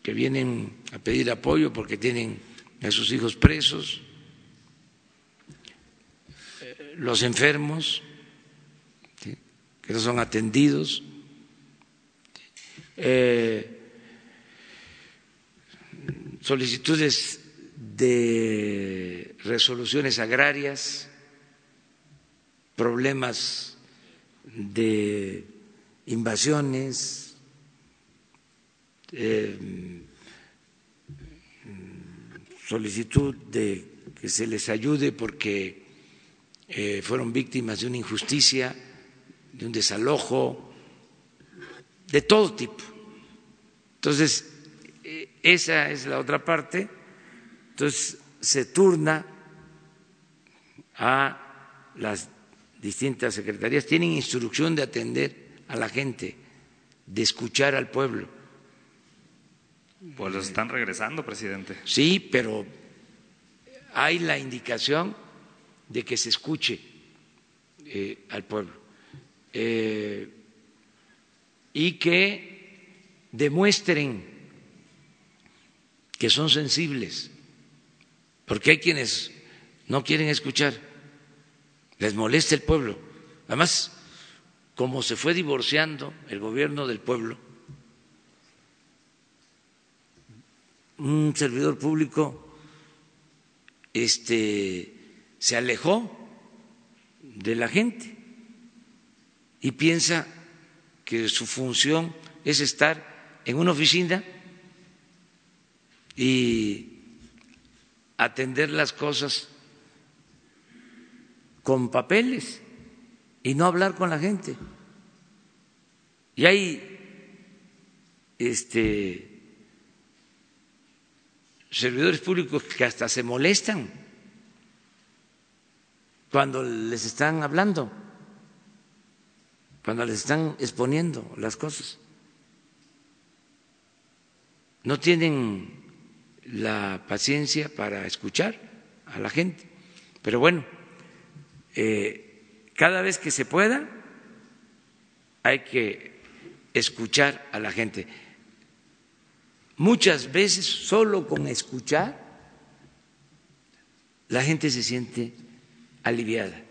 que vienen a pedir apoyo porque tienen a sus hijos presos, los enfermos que no son atendidos, eh, solicitudes de resoluciones agrarias, problemas de invasiones, eh, solicitud de que se les ayude porque eh, fueron víctimas de una injusticia, de un desalojo, de todo tipo. Entonces, esa es la otra parte. Entonces se turna a las distintas secretarías. Tienen instrucción de atender a la gente, de escuchar al pueblo. Pues los están regresando, presidente. Sí, pero hay la indicación de que se escuche eh, al pueblo eh, y que demuestren que son sensibles, porque hay quienes no quieren escuchar, les molesta el pueblo. Además, como se fue divorciando el gobierno del pueblo, un servidor público este, se alejó de la gente y piensa que su función es estar en una oficina y atender las cosas con papeles y no hablar con la gente. Y hay este servidores públicos que hasta se molestan cuando les están hablando, cuando les están exponiendo las cosas. No tienen la paciencia para escuchar a la gente. Pero bueno, eh, cada vez que se pueda hay que escuchar a la gente. Muchas veces solo con escuchar la gente se siente aliviada.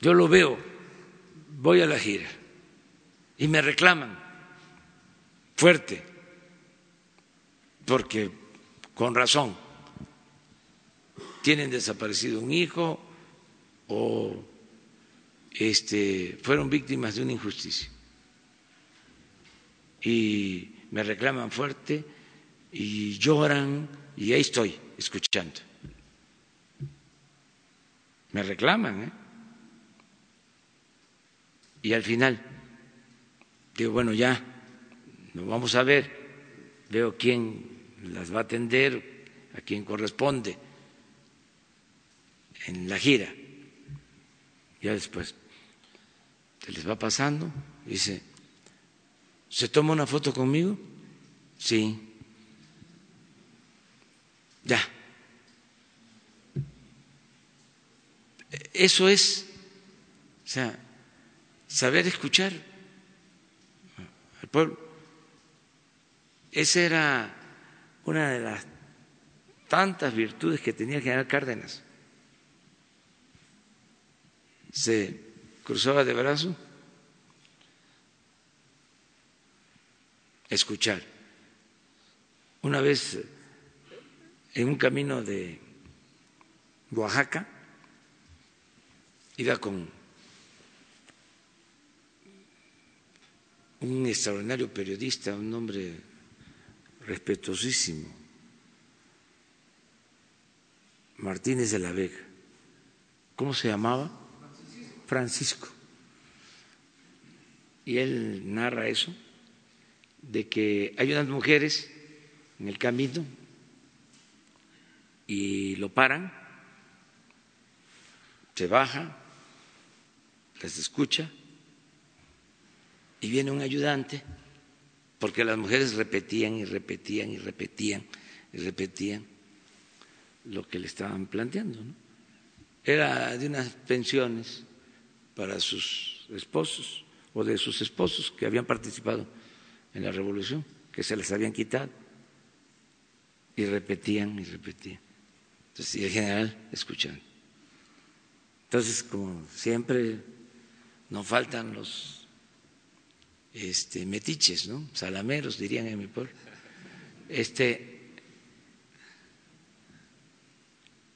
Yo lo veo, voy a la gira y me reclaman fuerte, porque con razón tienen desaparecido un hijo o este, fueron víctimas de una injusticia. Y me reclaman fuerte y lloran y ahí estoy escuchando. Me reclaman, ¿eh? Y al final digo, bueno, ya, nos vamos a ver, veo quién las va a atender, a quién corresponde en la gira. Ya después se les va pasando, dice, ¿se toma una foto conmigo? Sí. Ya. Eso es, o sea, saber escuchar al pueblo. Esa era una de las tantas virtudes que tenía General Cárdenas. Se cruzaba de brazo, escuchar. Una vez en un camino de Oaxaca, iba con un extraordinario periodista, un hombre respetuosísimo, Martínez de la Vega. ¿Cómo se llamaba? Francisco. Y él narra eso, de que hay unas mujeres en el camino y lo paran, se baja, las escucha y viene un ayudante, porque las mujeres repetían y repetían y repetían y repetían lo que le estaban planteando. Era de unas pensiones para sus esposos o de sus esposos que habían participado en la revolución, que se les habían quitado. Y repetían y repetían. Entonces, y el general escuchando. Entonces, como siempre, nos faltan los este, metiches, ¿no? Salameros, dirían en mi pueblo. Este,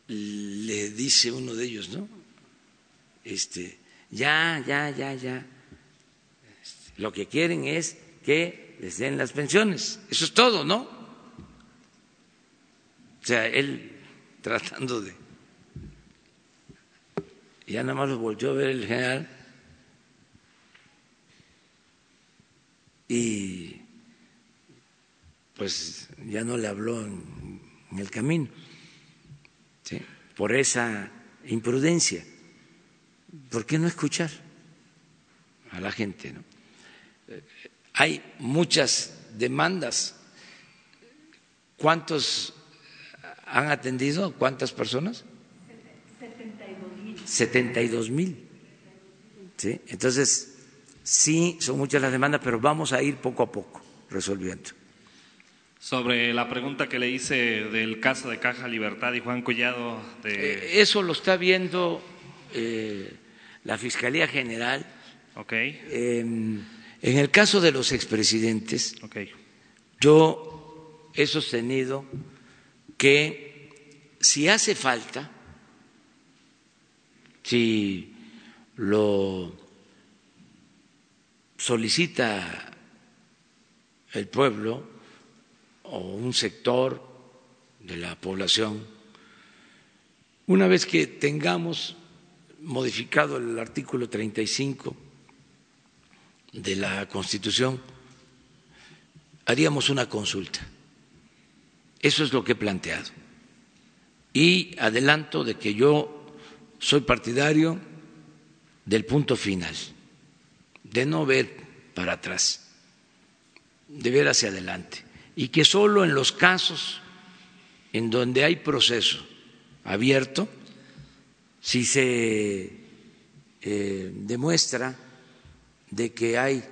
le dice uno de ellos, ¿no? Este, ya, ya, ya, ya. Lo que quieren es que les den las pensiones. Eso es todo, ¿no? O sea, él tratando de... Ya nada más lo volvió a ver el general y pues ya no le habló en, el camino, ¿sí? por esa imprudencia. ¿Por qué no escuchar a la gente? ¿no? Hay muchas demandas. ¿Cuántos han atendido? ¿Cuántas personas? 72 mil. ¿Sí? Entonces, sí, son muchas las demandas, pero vamos a ir poco a poco resolviendo. Sobre la pregunta que le hice del caso de Caja Libertad y Juan Collado. De... Eh, eso lo está viendo eh, la Fiscalía General. Okay. en el caso de los expresidentes, yo he sostenido que si hace falta, si lo solicita el pueblo o un sector de la población, una vez que tengamos modificado el artículo 35 de la Constitución, haríamos una consulta. Eso es lo que he planteado. Y adelanto de que yo soy partidario del punto final, de no ver para atrás, de ver hacia adelante. Y que solo en los casos en donde hay proceso abierto, si se eh, demuestra de que hay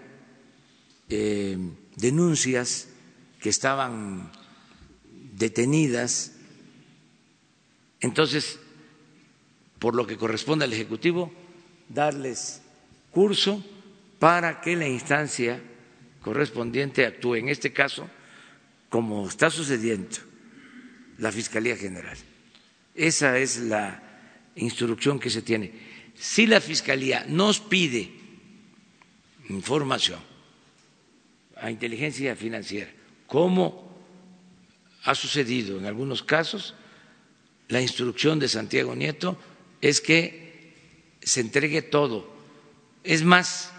eh, denuncias que estaban detenidas, entonces, por lo que corresponde al Ejecutivo, darles curso para que la instancia correspondiente actúe. En este caso, como está sucediendo, la Fiscalía General. Esa es la instrucción que se tiene. Si la Fiscalía nos pide información a inteligencia financiera, como ha sucedido en algunos casos, la instrucción de Santiago Nieto es que se entregue todo. Es más,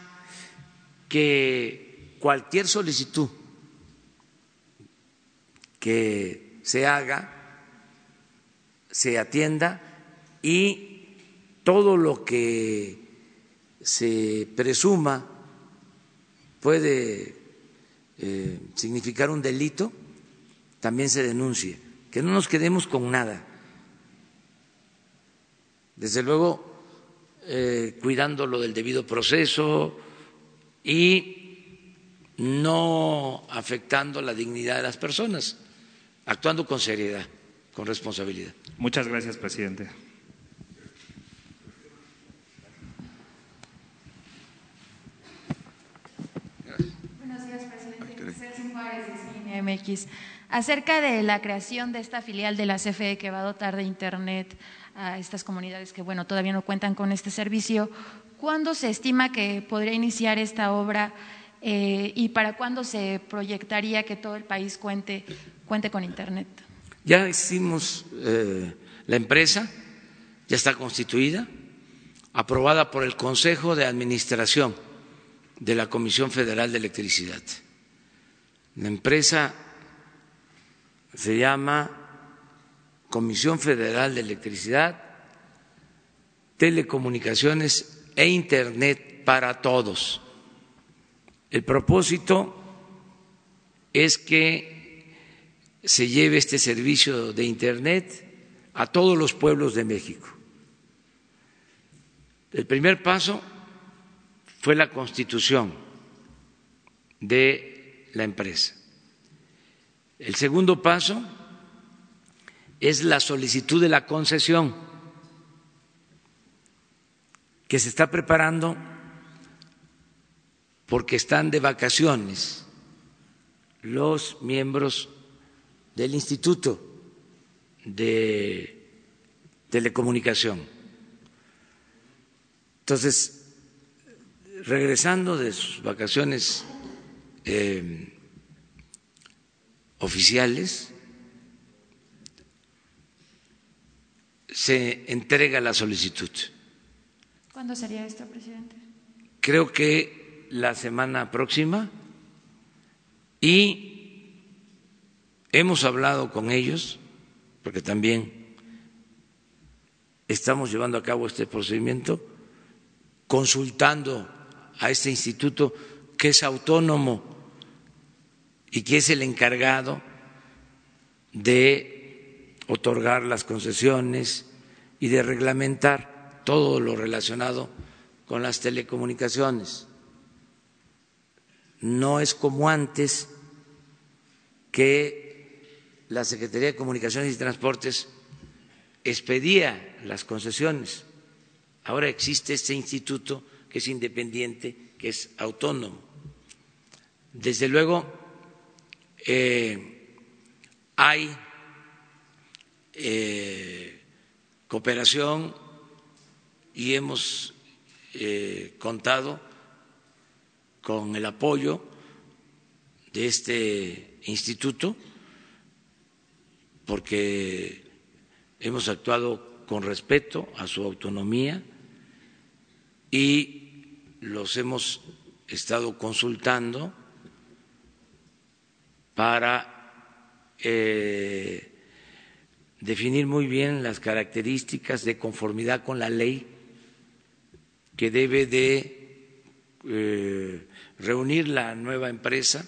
que cualquier solicitud que se haga, se atienda y todo lo que se presuma puede eh, significar un delito, también se denuncie, que no nos quedemos con nada. Desde luego, eh, cuidando lo del debido proceso y no afectando la dignidad de las personas, actuando con seriedad, con responsabilidad. Muchas gracias, presidente. Acerca de la creación de esta filial de la CFE que va a dotar de Internet a estas comunidades que, bueno, todavía no cuentan con este servicio, ¿cuándo se estima que podría iniciar esta obra eh, y para cuándo se proyectaría que todo el país cuente, cuente con Internet? Ya hicimos eh, la empresa, ya está constituida, aprobada por el Consejo de Administración de la Comisión Federal de Electricidad. La empresa se llama Comisión Federal de Electricidad, Telecomunicaciones e Internet para todos. El propósito es que se lleve este servicio de Internet a todos los pueblos de México. El primer paso fue la constitución de la empresa. El segundo paso es la solicitud de la concesión que se está preparando porque están de vacaciones los miembros del Instituto de Telecomunicación. Entonces, regresando de sus vacaciones eh, oficiales, se entrega la solicitud. ¿Cuándo sería esto, presidente? Creo que la semana próxima y hemos hablado con ellos, porque también estamos llevando a cabo este procedimiento, consultando a este instituto que es autónomo y que es el encargado de otorgar las concesiones y de reglamentar todo lo relacionado con las telecomunicaciones. No es como antes que la Secretaría de Comunicaciones y Transportes expedía las concesiones. Ahora existe este instituto que es independiente, que es autónomo. Desde luego, eh, hay eh, cooperación y hemos eh, contado con el apoyo de este instituto porque hemos actuado con respeto a su autonomía y los hemos estado consultando para eh, definir muy bien las características de conformidad con la ley que debe de eh, reunir la nueva empresa.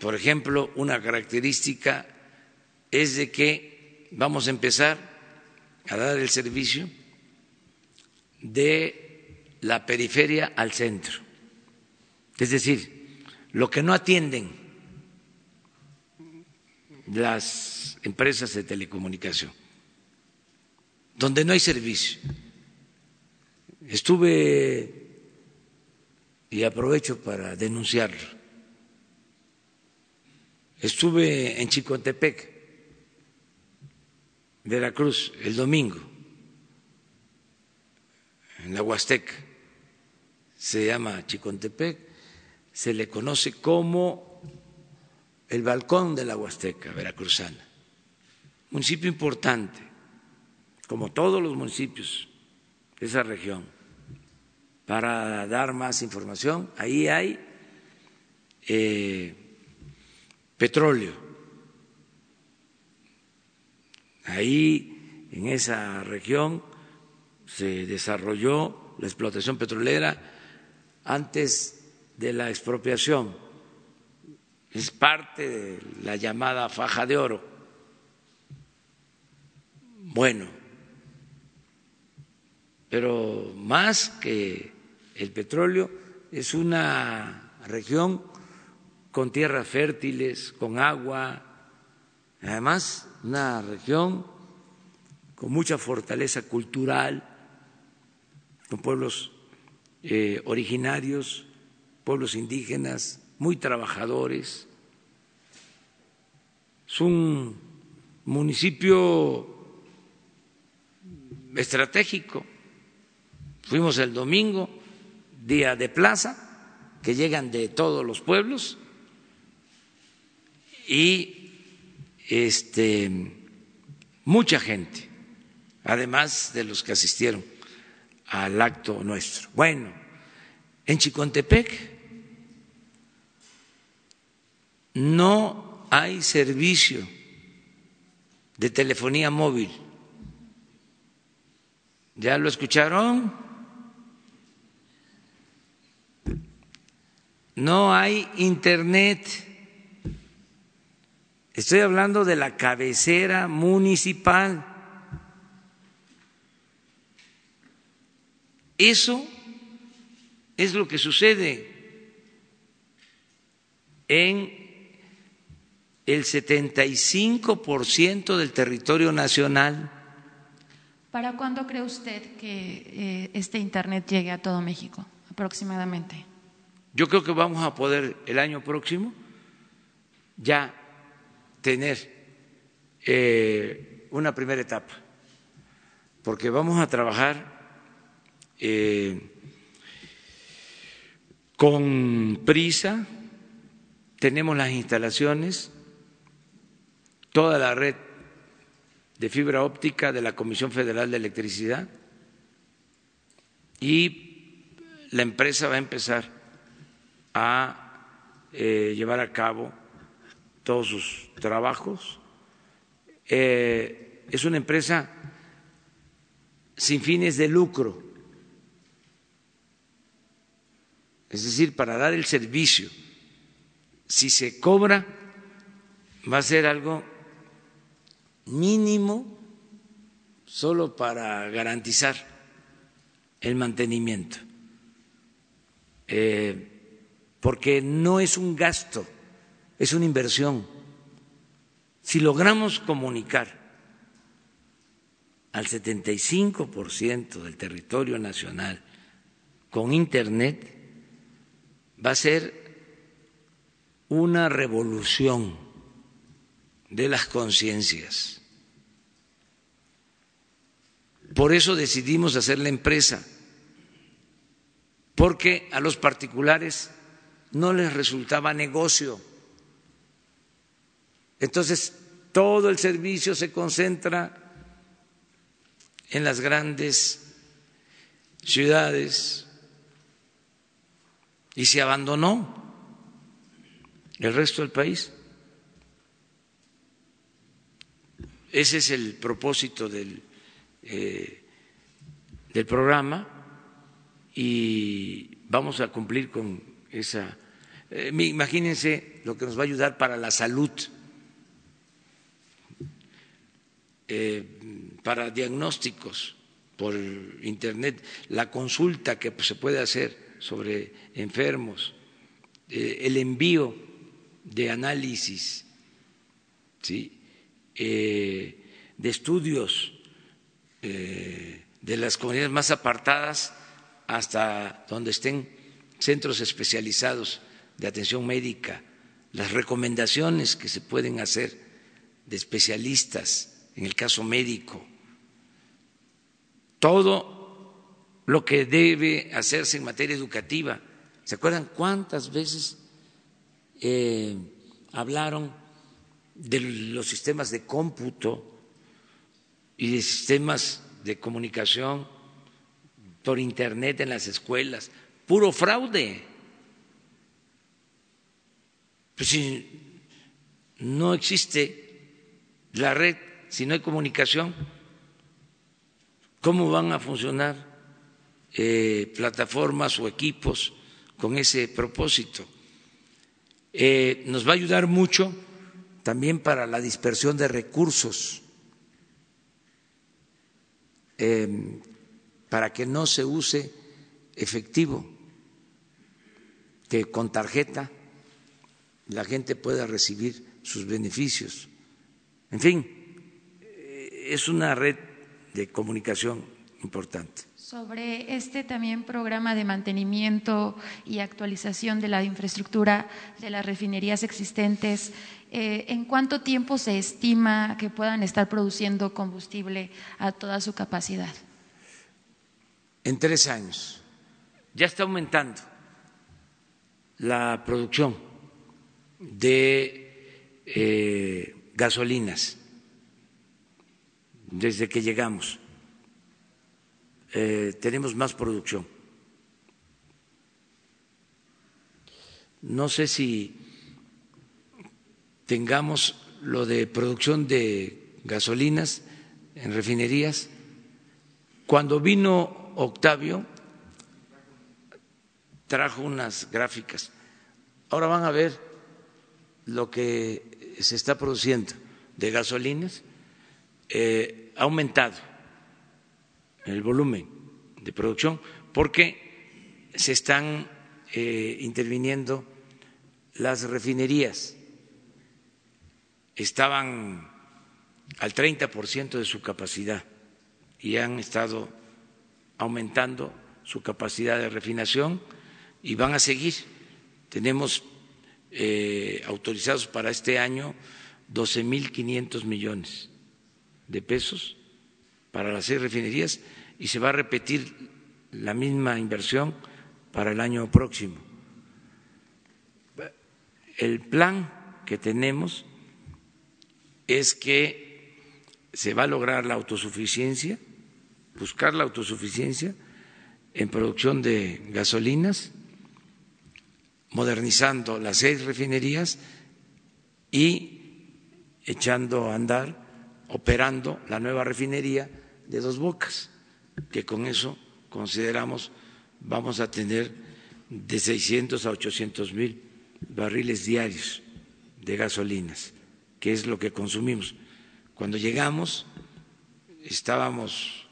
Por ejemplo, una característica es de que vamos a empezar a dar el servicio de la periferia al centro. Es decir, lo que no atienden las empresas de telecomunicación, donde no hay servicio. Estuve, y aprovecho para denunciarlo, estuve en Chicontepec, Veracruz, el domingo, en la Huasteca, se llama Chicontepec, se le conoce como el balcón de la Huasteca veracruzana, municipio importante, como todos los municipios de esa región. Para dar más información, ahí hay eh, petróleo, ahí en esa región se desarrolló la explotación petrolera antes de la expropiación. Es parte de la llamada faja de oro. Bueno, pero más que el petróleo es una región con tierras fértiles, con agua, además una región con mucha fortaleza cultural con pueblos eh, originarios, pueblos indígenas, muy trabajadores. Es un municipio estratégico. Fuimos el domingo, día de plaza, que llegan de todos los pueblos y este mucha gente, además de los que asistieron al acto nuestro. Bueno, en Chicontepec no hay servicio de telefonía móvil. ¿Ya lo escucharon? No hay internet. Estoy hablando de la cabecera municipal. Eso es lo que sucede en el 75% del territorio nacional. ¿Para cuándo cree usted que eh, este Internet llegue a todo México aproximadamente? Yo creo que vamos a poder el año próximo ya tener eh, una primera etapa, porque vamos a trabajar eh, con prisa, tenemos las instalaciones, toda la red de fibra óptica de la Comisión Federal de Electricidad y la empresa va a empezar a eh, llevar a cabo todos sus trabajos. Eh, es una empresa sin fines de lucro es decir, para dar el servicio. Si se cobra, va a ser algo mínimo solo para garantizar el mantenimiento, eh, porque no es un gasto, es una inversión. Si logramos comunicar al 75% del territorio nacional con Internet, va a ser una revolución de las conciencias. Por eso decidimos hacer la empresa, porque a los particulares no les resultaba negocio. Entonces todo el servicio se concentra en las grandes ciudades y se abandonó el resto del país. Ese es el propósito del, eh, del programa y vamos a cumplir con esa. Eh, imagínense lo que nos va a ayudar para la salud, eh, para diagnósticos por Internet, la consulta que se puede hacer sobre enfermos, el envío de análisis, ¿sí? Eh, de estudios eh, de las comunidades más apartadas hasta donde estén centros especializados de atención médica, las recomendaciones que se pueden hacer de especialistas en el caso médico, todo lo que debe hacerse en materia educativa. ¿Se acuerdan cuántas veces eh, hablaron de los sistemas de cómputo y de sistemas de comunicación por Internet en las escuelas. Puro fraude. Pues si no existe la red, si no hay comunicación, ¿cómo van a funcionar eh, plataformas o equipos con ese propósito? Eh, nos va a ayudar mucho también para la dispersión de recursos, em, para que no se use efectivo, que con tarjeta la gente pueda recibir sus beneficios. En fin, eh, es una red de comunicación importante. Sobre este también programa de mantenimiento y actualización de la infraestructura de las refinerías existentes, eh, ¿en cuánto tiempo se estima que puedan estar produciendo combustible a toda su capacidad? En tres años. Ya está aumentando la producción de eh, gasolinas desde que llegamos eh, tenemos más producción. No sé si tengamos lo de producción de gasolinas en refinerías. Cuando vino Octavio, trajo unas gráficas. Ahora van a ver lo que se está produciendo de gasolinas. Eh, ha aumentado el volumen de producción porque se están eh, interviniendo las refinerías. Estaban al 30% de su capacidad y han estado aumentando su capacidad de refinación y van a seguir. Tenemos eh, autorizados para este año 12.500 millones de pesos para las seis refinerías y se va a repetir la misma inversión para el año próximo. El plan que tenemos es que se va a lograr la autosuficiencia, buscar la autosuficiencia en producción de gasolinas, modernizando las seis refinerías y echando a andar, operando la nueva refinería de dos bocas, que con eso consideramos vamos a tener de 600 a 800 mil barriles diarios de gasolinas, que es lo que consumimos. Cuando llegamos estábamos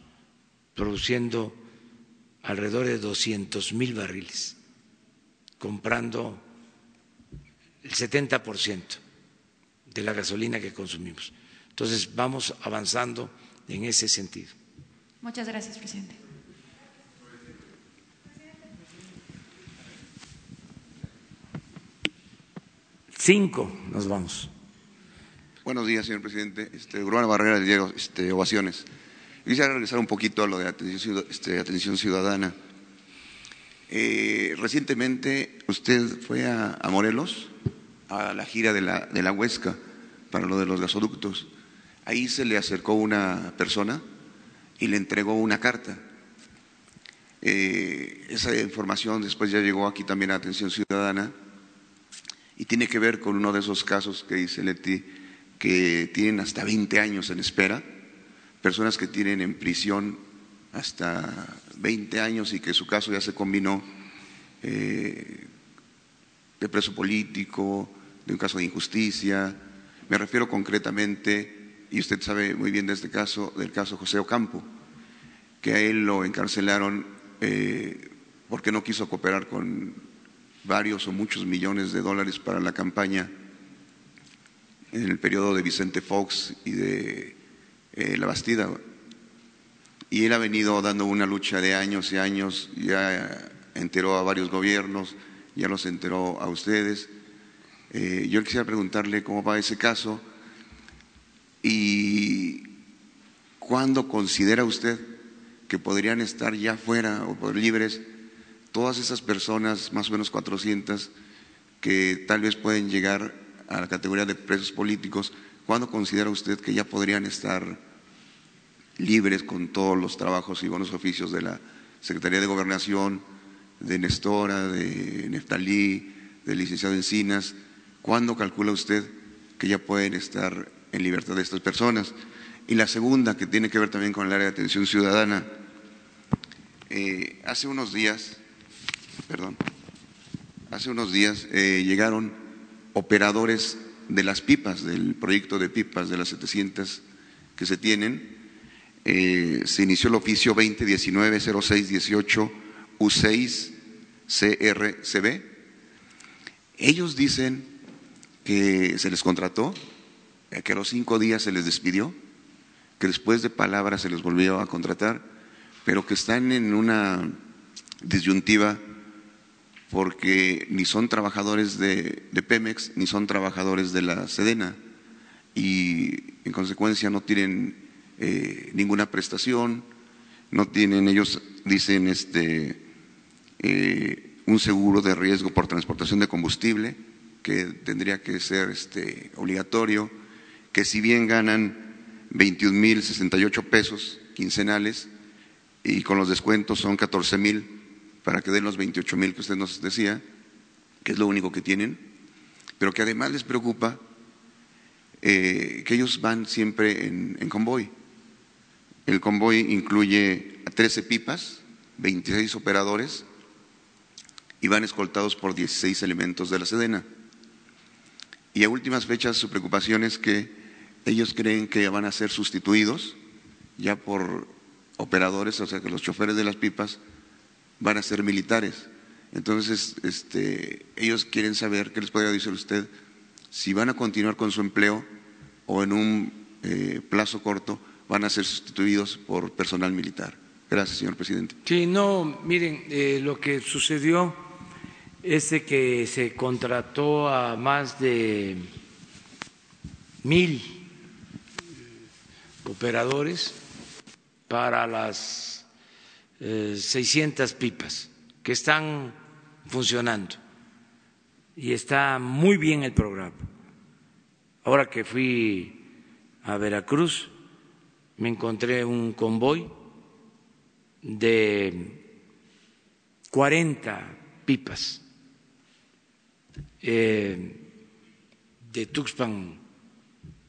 produciendo alrededor de 200 mil barriles, comprando el 70% de la gasolina que consumimos. Entonces vamos avanzando en ese sentido. Muchas gracias, presidente. Cinco, nos vamos. Buenos días, señor presidente. Este, Urbana Barrera, Diego, este, ovaciones. Quisiera regresar un poquito a lo de atención, este, ciudadana. Eh, recientemente usted fue a, Morelos, a la gira de la, de la Huesca, para lo de los gasoductos. Ahí se le acercó una persona y le entregó una carta. Eh, esa información después ya llegó aquí también a Atención Ciudadana y tiene que ver con uno de esos casos que dice Leti que tienen hasta 20 años en espera, personas que tienen en prisión hasta 20 años y que su caso ya se combinó eh, de preso político, de un caso de injusticia. Me refiero concretamente, y usted sabe muy bien de este caso, del caso José Ocampo, que a él lo encarcelaron eh, porque no quiso cooperar con varios o muchos millones de dólares para la campaña en el periodo de Vicente Fox y de eh, La Bastida. Y él ha venido dando una lucha de años y años, ya enteró a varios gobiernos, ya los enteró a ustedes. Eh, yo quisiera preguntarle cómo va ese caso y cuándo considera usted que podrían estar ya fuera o por libres todas esas personas, más o menos 400, que tal vez pueden llegar a la categoría de presos políticos, ¿cuándo considera usted que ya podrían estar libres con todos los trabajos y buenos oficios de la Secretaría de Gobernación, de Nestora, de Neftalí, del licenciado Encinas? ¿Cuándo calcula usted que ya pueden estar en libertad de estas personas? Y la segunda, que tiene que ver también con el área de atención ciudadana. Eh, hace unos días, perdón, hace unos días eh, llegaron operadores de las pipas, del proyecto de pipas de las 700 que se tienen. Eh, se inició el oficio 2019-0618 U6 CRCB. Ellos dicen que se les contrató, que a los cinco días se les despidió, que después de palabras se les volvió a contratar, pero que están en una disyuntiva porque ni son trabajadores de, Pemex ni son trabajadores de la Sedena y en consecuencia no tienen eh, ninguna prestación, no tienen, ellos dicen, este, eh, un seguro de riesgo por transportación de combustible que tendría que ser este, obligatorio, que si bien ganan 21 mil 68 pesos quincenales y con los descuentos son 14 mil para que den los 28 mil que usted nos decía, que es lo único que tienen, pero que además les preocupa eh, que ellos van siempre en, convoy. El convoy incluye 13 pipas, 26 operadores y van escoltados por 16 elementos de la Sedena. Y a últimas fechas su preocupación es que ellos creen que van a ser sustituidos ya por operadores, o sea que los choferes de las pipas van a ser militares. Entonces, este, ellos quieren saber, ¿qué les podría decir usted? Si van a continuar con su empleo o en un eh, plazo corto van a ser sustituidos por personal militar. Gracias, señor presidente. Sí, no, miren, eh, lo que sucedió es que se contrató a más de mil operadores para las 600 eh, pipas que están funcionando y está muy bien el programa. Ahora que fui a Veracruz, me encontré un convoy de 40 pipas eh, de Tuxpan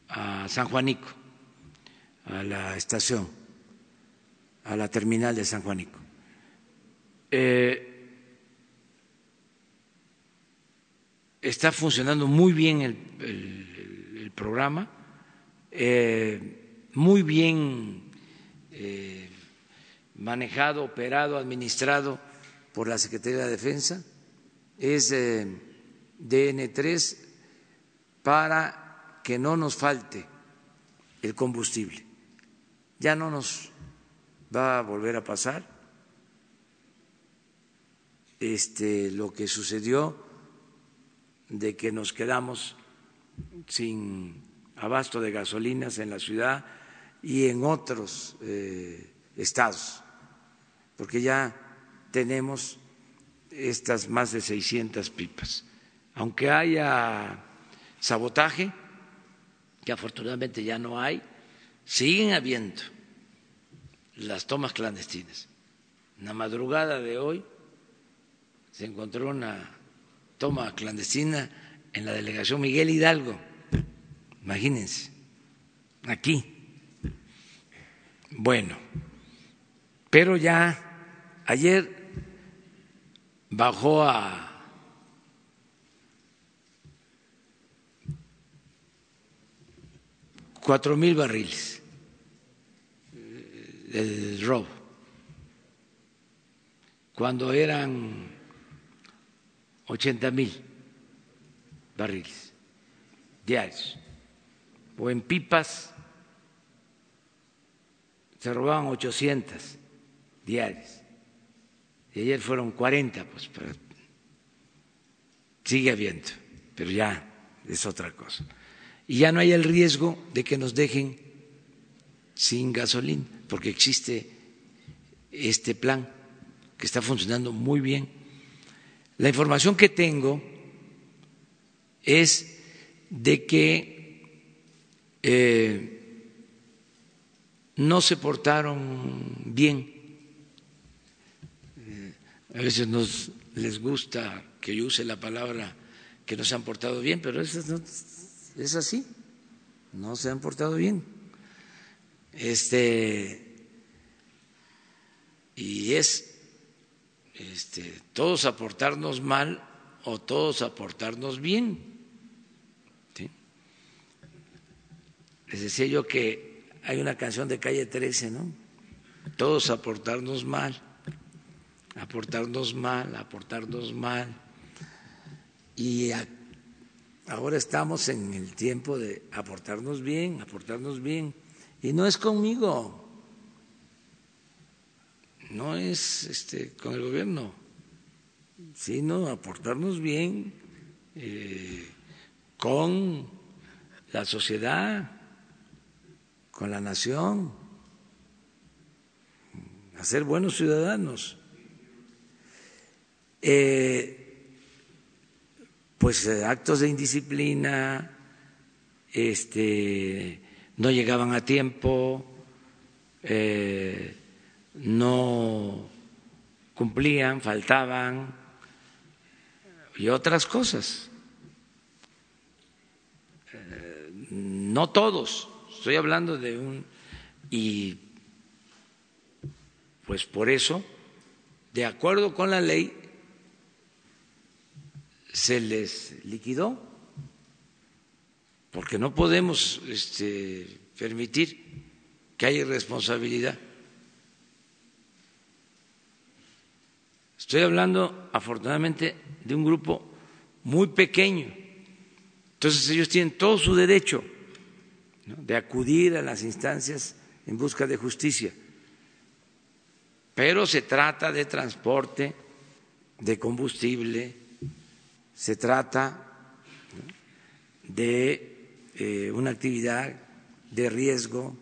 a San Juanico, a la estación a la terminal de San Juanico. Eh, está funcionando muy bien el, programa, eh, muy bien eh, manejado, operado, administrado por la Secretaría de Defensa. Es DN3 para que no nos falte el combustible. Ya no nos va a volver a pasar. Este, lo que sucedió de que nos quedamos sin abasto de gasolinas en la ciudad y en otros eh, estados, porque ya tenemos estas más de 600 pipas. Aunque haya sabotaje, que afortunadamente ya no hay, siguen habiendo las tomas clandestinas. En la madrugada de hoy se encontró una toma clandestina en la delegación Miguel Hidalgo, imagínense, aquí. Bueno, pero ya ayer bajó a cuatro mil barriles del robo, cuando eran ochenta mil barriles diarios, o en pipas se robaban 800 diarios, y ayer fueron 40, pues sigue habiendo, pero ya es otra cosa. Y ya no hay el riesgo de que nos dejen sin gasolina, porque existe este plan que está funcionando muy bien. La información que tengo es de que eh, no se portaron bien. Eh, a veces nos les gusta que yo use la palabra que no se han portado bien, pero eso no es así, no se han portado bien. Este, y es este, todos aportarnos mal o todos aportarnos bien. Les decía yo que hay una canción de calle 13, ¿no? Todos aportarnos mal, aportarnos mal, aportarnos mal. Y Ahora estamos en el tiempo de aportarnos bien, aportarnos bien. Y no es conmigo, no es este, con el gobierno, sino aportarnos bien eh, con la sociedad, con la nación, a ser buenos ciudadanos. Eh, pues actos de indisciplina, este, no llegaban a tiempo, eh, no cumplían, faltaban y otras cosas. Eh, no todos, estoy hablando de un... Y pues por eso, de acuerdo con la ley, se les liquidó, porque no podemos este, permitir que haya irresponsabilidad. Estoy hablando, afortunadamente, de un grupo muy pequeño. Entonces ellos tienen todo su derecho de acudir a las instancias en busca de justicia. Pero se trata de transporte, de combustible, se trata de eh, una actividad de riesgo.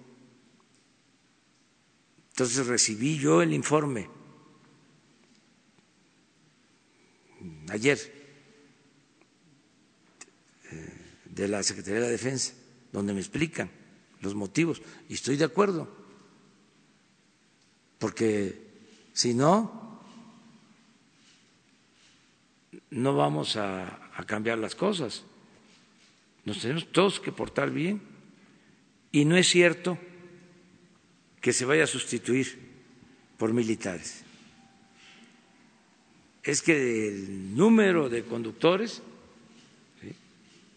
Entonces recibí yo el informe ayer eh, de la Secretaría de la Defensa, donde me explican los motivos, y estoy de acuerdo, porque si no, no vamos a, cambiar las cosas. Nos tenemos todos que portar bien. Y no es cierto que se vaya a sustituir por militares. Es que el número de conductores,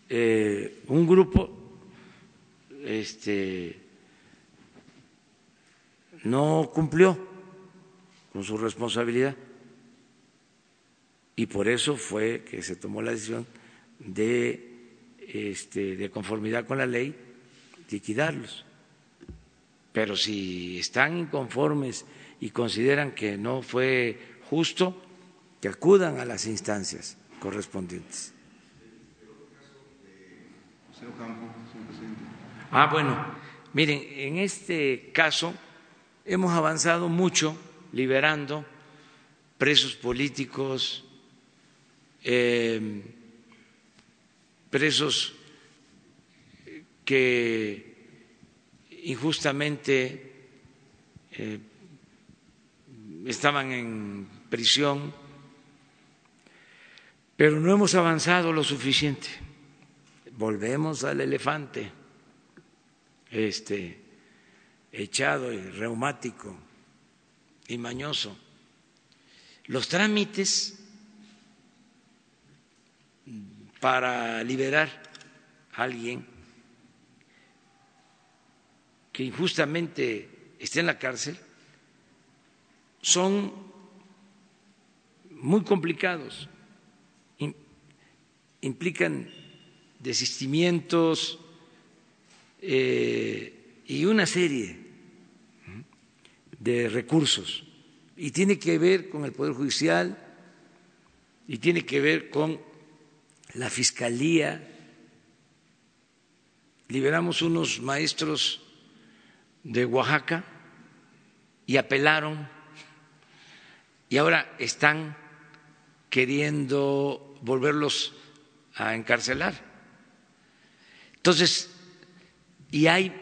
eh, un grupo este, no cumplió con su responsabilidad y por eso fue que se tomó la decisión de, este, de conformidad con la ley, liquidarlos. Pero si están inconformes y consideran que no fue justo, que acudan a las instancias correspondientes. Ah, bueno, miren, en este caso hemos avanzado mucho liberando presos políticos, eh, presos que injustamente eh, estaban en prisión, pero no hemos avanzado lo suficiente. Volvemos al elefante, este, echado y reumático y mañoso. Los trámites para liberar a alguien que injustamente esté en la cárcel son muy complicados, implican desistimientos eh, y una serie de recursos. Y tiene que ver con el Poder Judicial y tiene que ver con la Fiscalía. Liberamos unos maestros de Oaxaca y apelaron y ahora están queriendo volverlos a encarcelar. Entonces, y hay,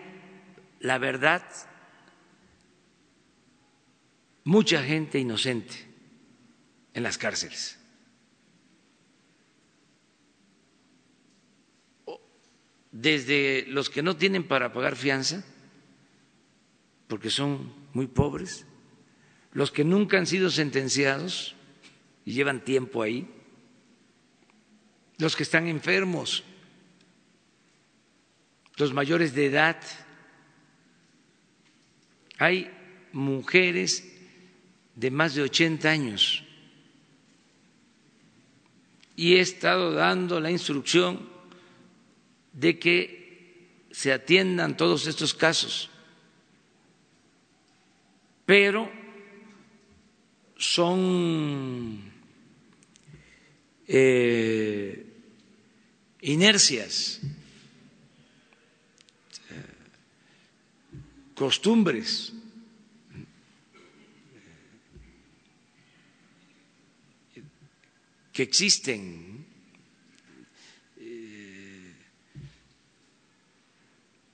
la verdad, mucha gente inocente en las cárceles. Desde los que no tienen para pagar fianza, porque son muy pobres, los que nunca han sido sentenciados y llevan tiempo ahí, los que están enfermos, los mayores de edad. Hay mujeres de más de 80 años y he estado dando la instrucción de que se atiendan todos estos casos, pero son eh, inercias, costumbres. que existen.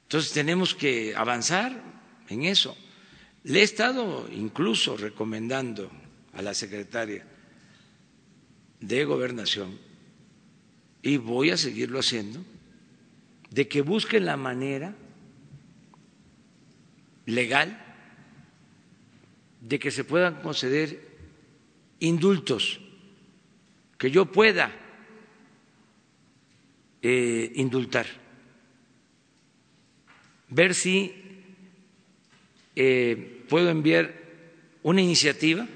Entonces tenemos que avanzar en eso. Le he estado incluso recomendando a la secretaria de gobernación y voy a seguirlo haciendo, de que busquen la manera legal de que se puedan conceder indultos, que yo pueda eh, indultar, ver si eh, puedo enviar una iniciativa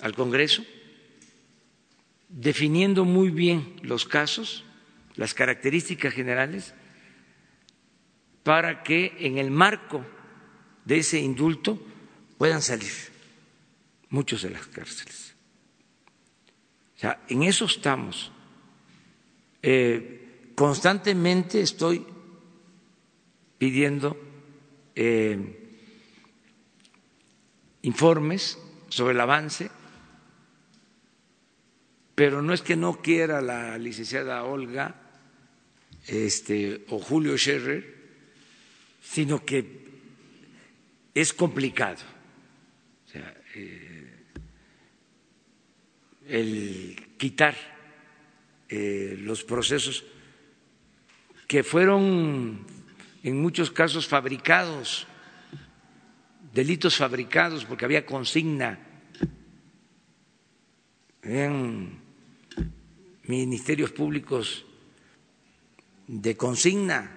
al Congreso definiendo muy bien los casos, las características generales, para que en el marco de ese indulto puedan salir muchos de las cárceles. O sea, en eso estamos. Eh, constantemente estoy pidiendo eh, informes sobre el avance pero no es que no quiera la licenciada Olga este, o Julio Scherrer, sino que es complicado. Eh, el quitar eh, los procesos que fueron en muchos casos fabricados, delitos fabricados, porque había consigna, en ministerios públicos de consigna.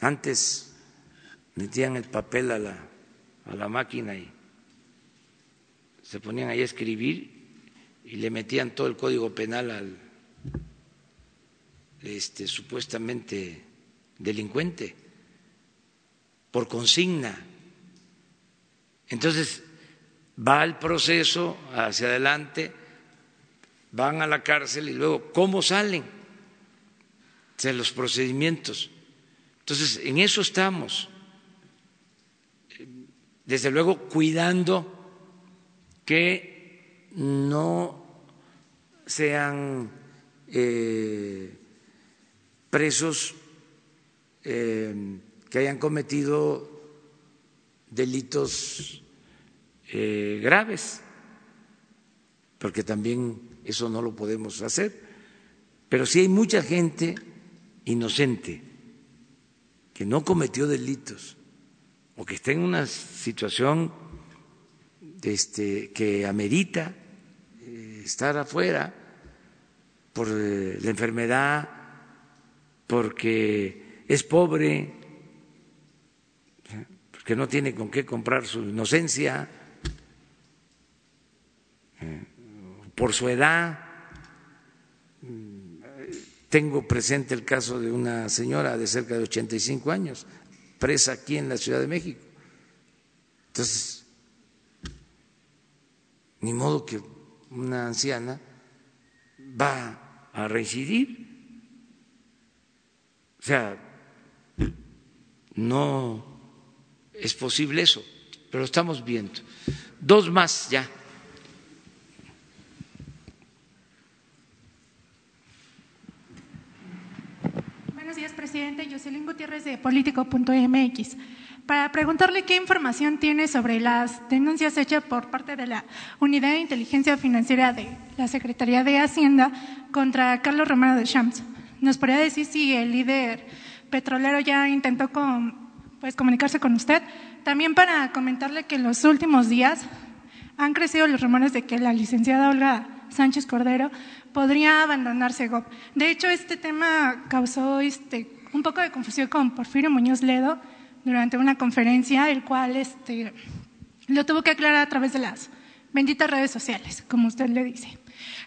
Antes metían el papel a la, a la máquina y se ponían ahí a escribir y le metían todo el código penal al este, supuestamente delincuente por consigna. Entonces va el proceso hacia adelante van a la cárcel y luego cómo salen de los procedimientos. Entonces, en eso estamos. Desde luego, cuidando que no sean eh, presos eh, que hayan cometido delitos eh, graves, porque también eso no lo podemos hacer. Pero sí hay mucha gente inocente que no cometió delitos o que está en una situación este, que amerita eh, estar afuera por eh, la enfermedad, porque es pobre, porque no tiene con qué comprar su inocencia, eh, por su edad. Tengo presente el caso de una señora de cerca de 85 años, presa aquí en la Ciudad de México. Entonces, ni modo que una anciana va a reincidir. O sea, no es posible eso, pero estamos viendo. Dos más ya. presidente. Jocelyn Gutiérrez de Político.mx. Para preguntarle qué información tiene sobre las denuncias hechas por parte de la Unidad de Inteligencia Financiera de la Secretaría de Hacienda contra Carlos Romero de Champs. ¿Nos podría decir si el líder petrolero ya intentó pues, comunicarse con usted? También para comentarle que en los últimos días han crecido los rumores de que la licenciada Olga Sánchez Cordero podría abandonarse GOP. De hecho, este tema causó este, un poco de confusión con Porfirio Muñoz Ledo durante una conferencia, el cual este, lo tuvo que aclarar a través de las benditas redes sociales, como usted le dice.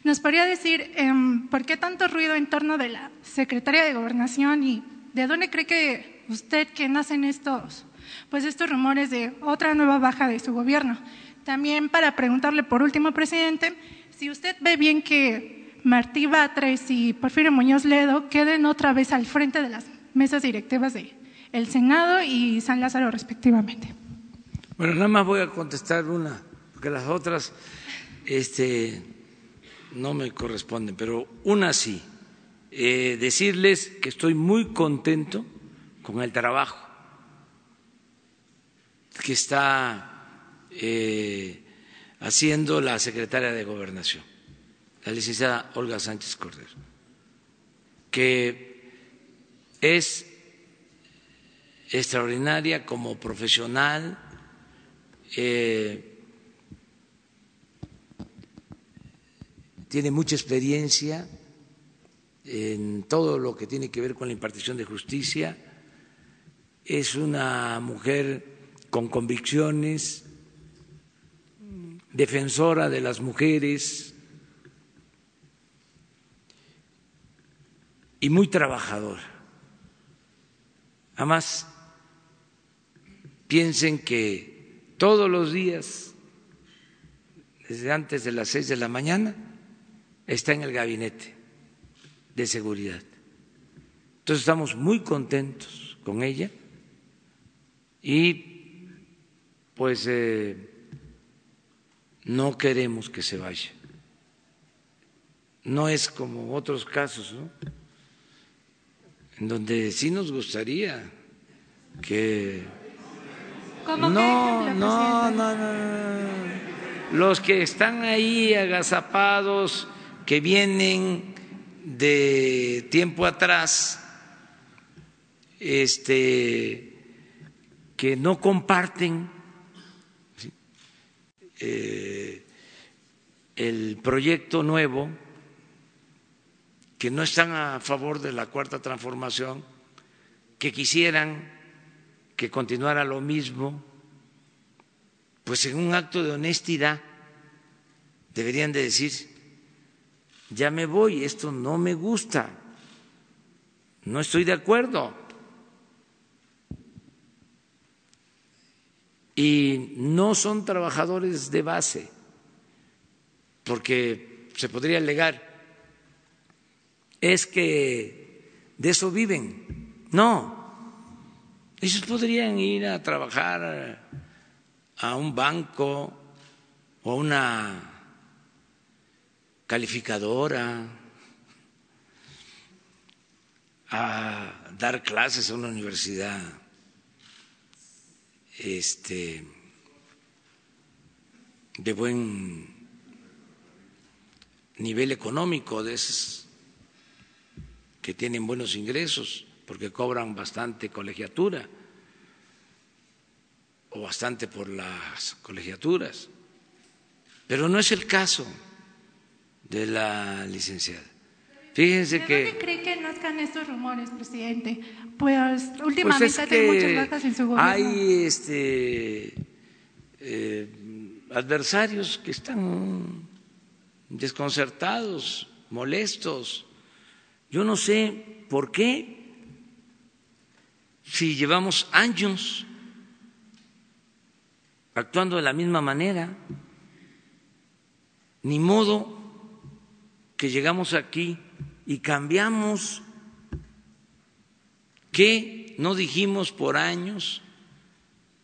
¿Nos podría decir em, por qué tanto ruido en torno de la secretaria de Gobernación y de dónde cree que usted que nacen estos, pues estos rumores de otra nueva baja de su gobierno? También para preguntarle por último, presidente, si usted ve bien que Martí Batres y Porfirio Muñoz Ledo queden otra vez al frente de las mesas directivas de el Senado y San Lázaro respectivamente. Bueno, nada más voy a contestar una, porque las otras este, no me corresponden, pero una sí. Eh, decirles que estoy muy contento con el trabajo que está eh, haciendo la secretaria de Gobernación, la licenciada Olga Sánchez Cordero, que es extraordinaria como profesional, eh, tiene mucha experiencia en todo lo que tiene que ver con la impartición de justicia, es una mujer con convicciones, defensora de las mujeres y muy trabajadora. Además, piensen que todos los días, desde antes de las seis de la mañana, está en el gabinete de seguridad. Entonces estamos muy contentos con ella y pues eh, no queremos que se vaya. No es como otros casos, ¿no? En donde sí nos gustaría que... ¿Cómo no, no, no, no, Los que están ahí agazapados, que vienen de tiempo atrás, este, que no comparten eh, el proyecto nuevo, que no están a favor de la cuarta transformación, que quisieran que continuara lo mismo, pues en un acto de honestidad deberían de decir, ya me voy, esto no me gusta, no estoy de acuerdo. y no son trabajadores de base, porque se podría alegar, es que de eso viven. No, ellos podrían ir a trabajar a un banco o a una calificadora a dar clases a una universidad este, de buen nivel económico, de esos que tienen buenos ingresos, porque cobran bastante colegiatura o bastante por las colegiaturas. Pero no es el caso de la licenciada. Fíjense ¿De que... dónde cree que nazcan estos rumores, presidente? Pues Pues últimamente es ha tenido muchas bajas en su gobierno. hay este, eh, adversarios que están desconcertados, molestos. Yo no sé por qué, si llevamos años actuando de la misma manera, ni modo que llegamos aquí y cambiamos ¿Qué no dijimos por años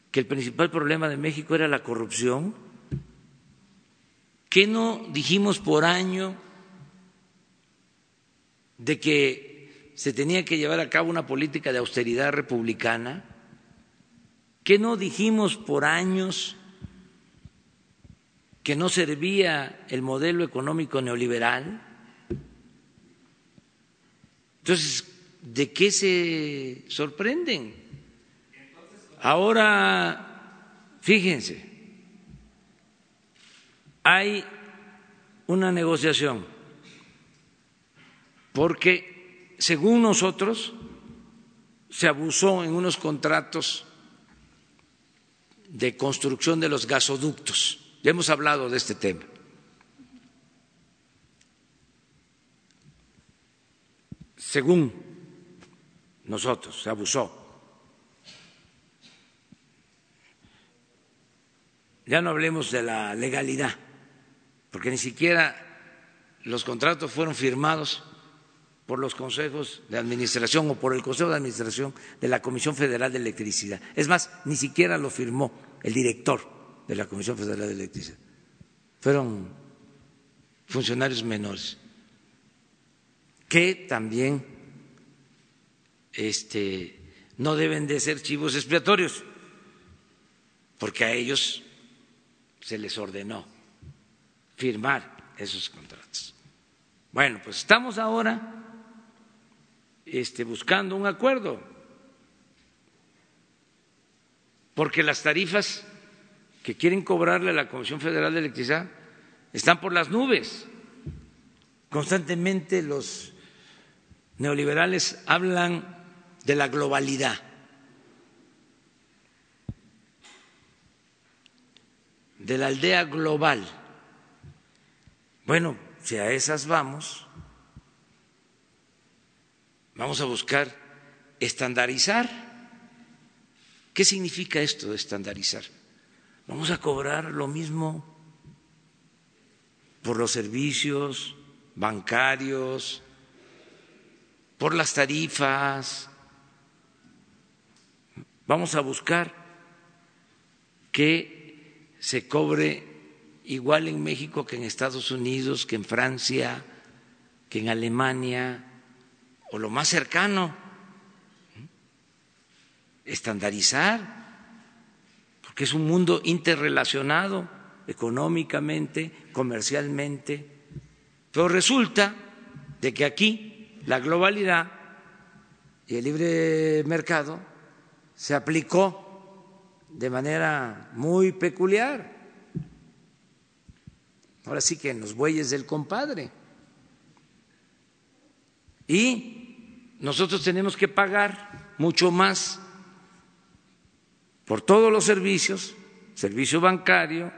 que el principal problema de México era la corrupción? ¿Qué no dijimos por año de que se tenía que llevar a cabo una política de austeridad republicana? ¿Qué no dijimos por años que no servía el modelo económico neoliberal? Entonces, ¿de qué se sorprenden? Ahora, fíjense, hay una negociación, porque según nosotros se abusó en unos contratos de construcción de los gasoductos. Ya hemos hablado de este tema. Según nosotros, se abusó. Ya no hablemos de la legalidad, porque ni siquiera los contratos fueron firmados por los consejos de administración o por el Consejo de Administración de la Comisión Federal de Electricidad. Es más, ni siquiera lo firmó el director de la Comisión Federal de Electricidad. Fueron funcionarios menores que también este, no deben de ser chivos expiatorios, porque a ellos se les ordenó firmar esos contratos. Bueno, pues estamos ahora este, buscando un acuerdo, porque las tarifas que quieren cobrarle a la Comisión Federal de Electricidad están por las nubes. Constantemente los neoliberales hablan de la globalidad. de la aldea global. Bueno, si a esas vamos, vamos a buscar estandarizar. ¿Qué significa esto de estandarizar? Vamos a cobrar lo mismo por los servicios bancarios, por las tarifas. Vamos a buscar que se cobre igual en México que en Estados Unidos, que en Francia, que en Alemania, o lo más cercano, estandarizar, porque es un mundo interrelacionado económicamente, comercialmente, pero resulta de que aquí la globalidad y el libre mercado se aplicó de manera muy peculiar. Ahora sí que en los bueyes del compadre. Y nosotros tenemos que pagar mucho más por todos los servicios, servicio bancario,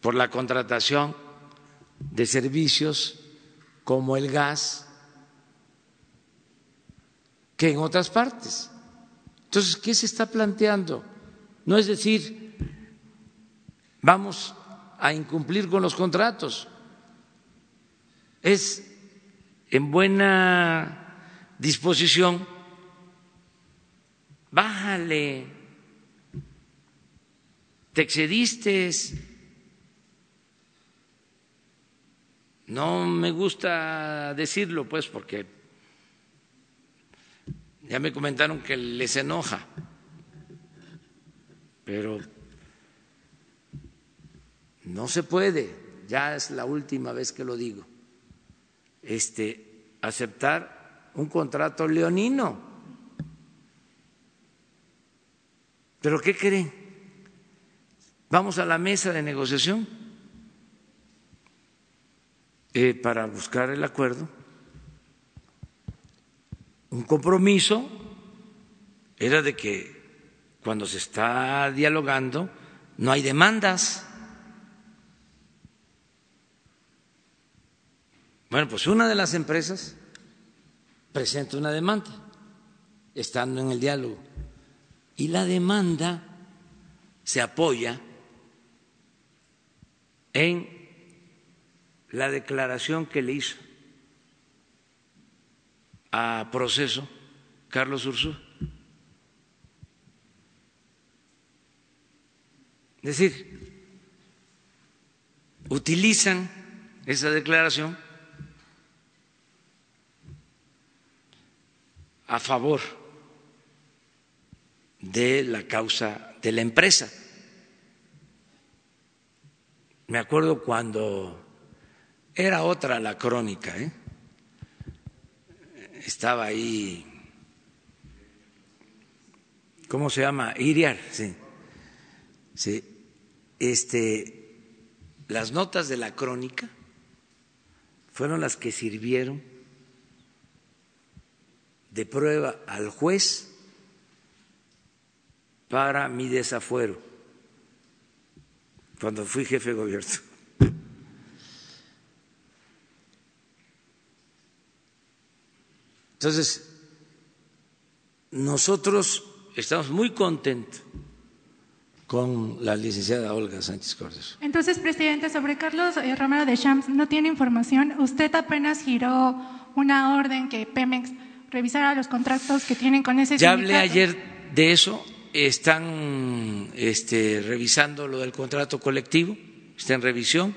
por la contratación de servicios como el gas, que en otras partes. Entonces, ¿qué se está planteando? No es decir, vamos a incumplir con los contratos, es en buena disposición, bájale, te excediste, no me gusta decirlo, pues, porque Ya me comentaron que les enoja, pero no se puede, ya es la última vez que lo digo, este, aceptar un contrato leonino. ¿Pero qué creen? Vamos a la mesa de negociación eh, para buscar el acuerdo. Un compromiso era de que cuando se está dialogando no hay demandas. Bueno, pues una de las empresas presenta una demanda, estando en el diálogo, y la demanda se apoya en la declaración que le hizo a proceso Carlos Ursú. Es decir, utilizan esa declaración a favor de la causa de la empresa. Me acuerdo cuando era otra la crónica, ¿eh? estaba ahí, ¿cómo se llama? Iriar, sí. sí. Este, las notas de la crónica fueron las que sirvieron de prueba al juez para mi desafuero cuando fui jefe de gobierno. Entonces, nosotros estamos muy contentos con la licenciada Olga Sánchez Córdoba. Entonces, presidente, sobre Carlos eh, Romero de Champs, no tiene información. Usted apenas giró una orden que Pemex revisara los contratos que tienen con ese Ya sindicato. hablé ayer de eso. Están este, revisando lo del contrato colectivo. Está en revisión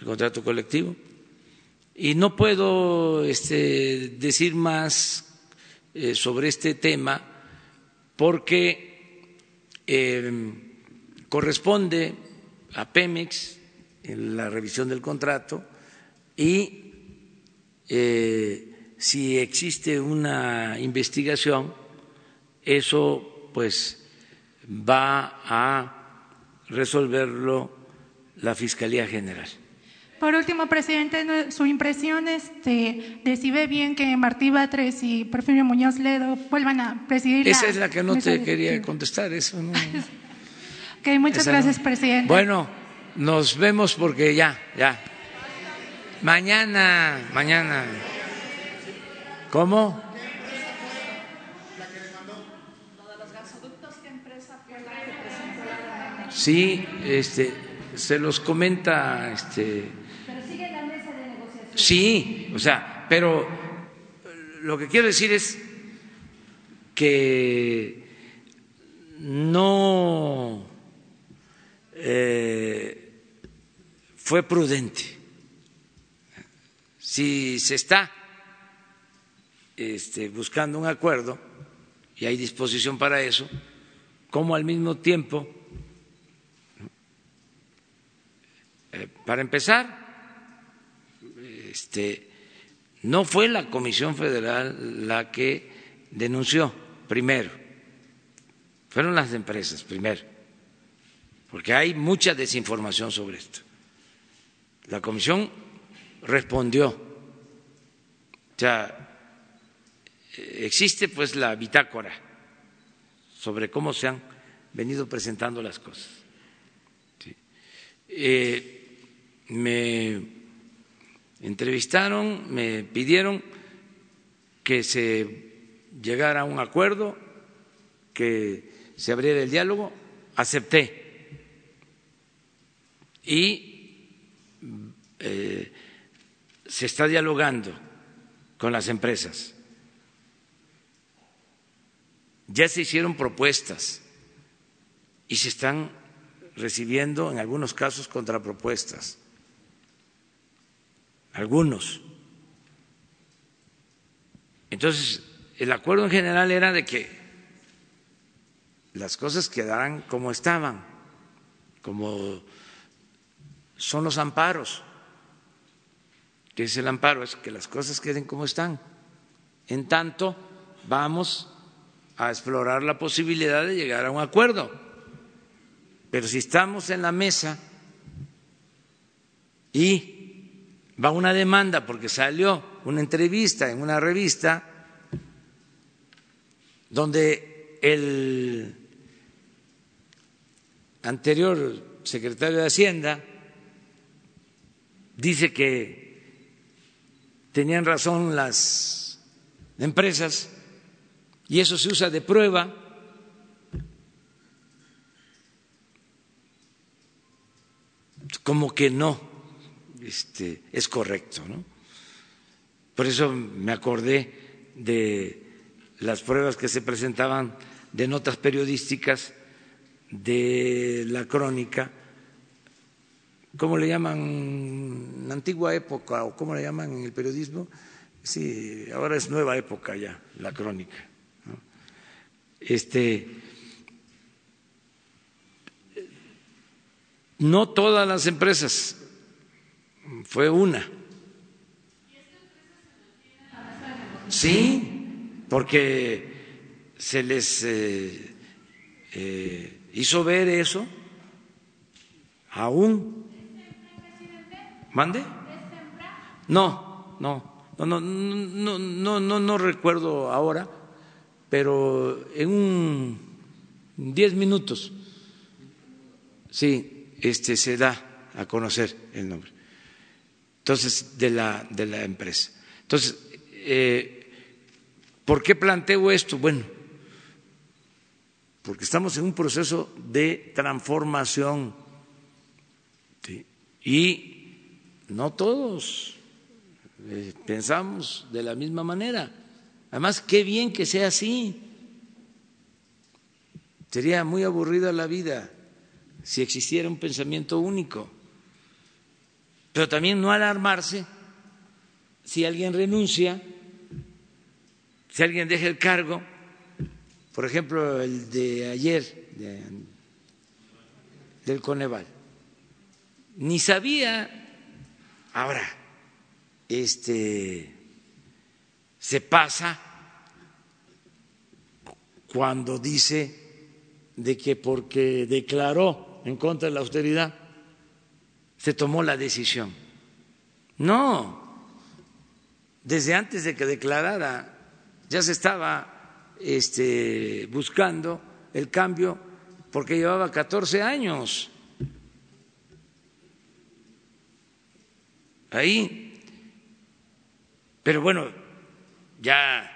el contrato colectivo. Y no puedo este, decir más eh, sobre este tema porque eh, corresponde a Pemex en la revisión del contrato y eh, si existe una investigación, eso pues va a resolverlo la Fiscalía General. Por último, presidente, su impresión este, de si ve bien que Martí Batres y Porfirio Muñoz Ledo vuelvan a presidir Esa es la que no te quería directiva. contestar, eso no. Ok, muchas esa no. gracias, presidente. Bueno, nos vemos porque ya, ya. Mañana, mañana. ¿Cómo? Sí, este, se los comenta, este. Sí, o sea, pero lo que quiero decir es que no eh, fue prudente. Si se está este, buscando un acuerdo y hay disposición para eso, como al mismo tiempo, eh, para empezar, este, no fue la Comisión Federal la que denunció primero, fueron las empresas primero, porque hay mucha desinformación sobre esto. La Comisión respondió, o sea, existe pues la bitácora sobre cómo se han venido presentando las cosas. Sí. Eh, me entrevistaron, me pidieron que se llegara a un acuerdo, que se abriera el diálogo, acepté. Y eh, se está dialogando con las empresas. Ya se hicieron propuestas y se están recibiendo en algunos casos contrapropuestas. Algunos. Entonces, el acuerdo en general era de que las cosas quedaran como estaban, como son los amparos. ¿Qué es el amparo? Es que las cosas queden como están. En tanto, vamos a explorar la posibilidad de llegar a un acuerdo. Pero si estamos en la mesa y va una demanda porque salió una entrevista en una revista donde el anterior secretario de Hacienda dice que tenían razón las empresas y eso se usa de prueba. como que no este, es correcto. ¿no? Por eso me acordé de las pruebas que se presentaban de notas periodísticas de la crónica, ¿cómo le llaman antigua época o cómo le llaman en el periodismo? Sí, ahora es nueva época ya, la crónica. Este, no todas las empresas, fue una. Sí, porque se les eh, eh, hizo ver eso aún. ¿Mande? No, no, no, no, no, no, no, no recuerdo ahora, pero en un diez minutos, sí, este se da a conocer el nombre. Entonces, de la, de la empresa. Entonces, eh, ¿por qué planteo esto? Bueno, porque estamos en un proceso de transformación y no todos eh, pensamos de la misma manera. Además, qué bien que sea así. Sería muy aburrida la vida si existiera un pensamiento único. Pero también no alarmarse si alguien renuncia, si alguien deja el cargo por ejemplo, el de ayer del Coneval. Ni sabía, ahora, este, se pasa cuando dice de que porque declaró en contra de la austeridad, se tomó la decisión. No, desde antes de que declarara ya se estaba este, buscando el cambio porque llevaba 14 años ahí. Pero bueno, ya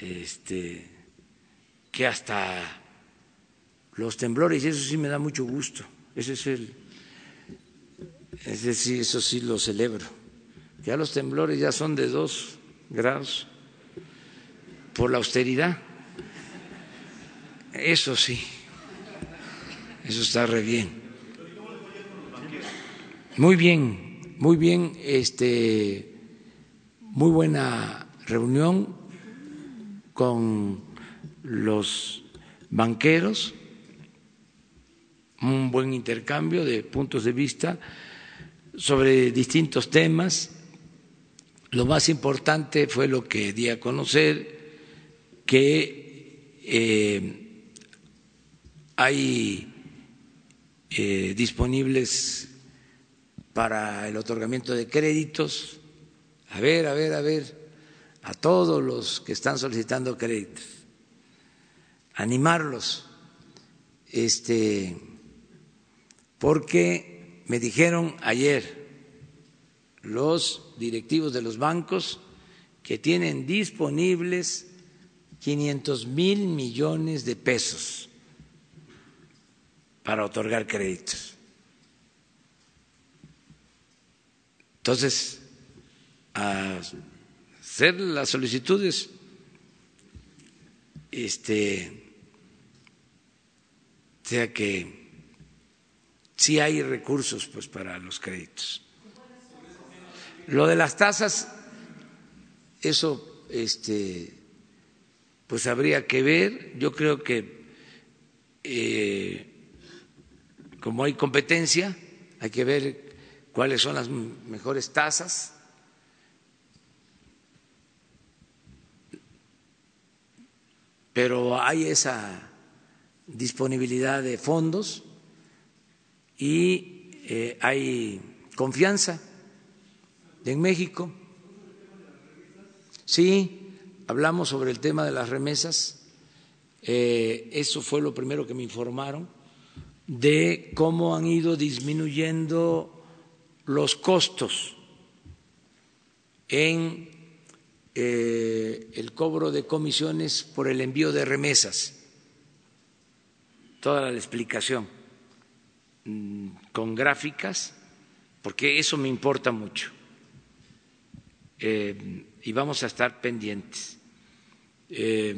este, que hasta los temblores, y eso sí me da mucho gusto, ese es el, es decir, eso sí lo celebro. Ya los temblores ya son de dos grados por la austeridad. Eso sí, eso está re bien. Muy bien, muy bien, este, muy buena reunión con los banqueros, un buen intercambio de puntos de vista sobre distintos temas. Lo más importante fue lo que di a conocer que eh, hay eh, disponibles para el otorgamiento de créditos. A ver, a ver, a ver, a todos los que están solicitando créditos, animarlos, este, porque me dijeron ayer los directivos de los bancos que tienen disponibles 500 mil millones de pesos para otorgar créditos. Entonces, a hacer las solicitudes, este, sea que sí hay recursos pues para los créditos. Lo de las tasas, eso este pues habría que ver. Yo creo que eh, como hay competencia, hay que ver cuáles son las mejores tasas. Pero hay esa disponibilidad de fondos y eh, hay confianza en México. Sí, hablamos sobre el tema de las remesas. Eh, eso fue lo primero que me informaron de cómo han ido disminuyendo los costos en eh, el cobro de comisiones por el envío de remesas. Toda la explicación con gráficas, porque eso me importa mucho. Eh, y vamos a estar pendientes. Eh,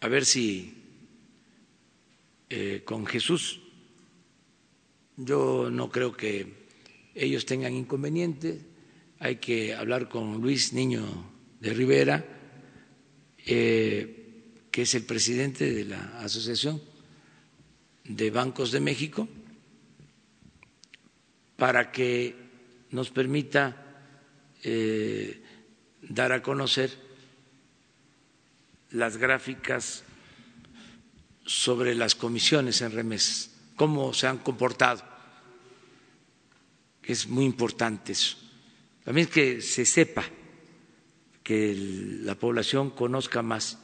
a ver si eh, con Jesús yo no creo que ellos tengan inconveniente. Hay que hablar con Luis Niño de Rivera, que es el presidente de la Asociación de Bancos de México, para que nos permita eh, dar a conocer las gráficas sobre las comisiones en remesas, cómo se han comportado, que es muy importante eso. También que se sepa, que la población conozca más,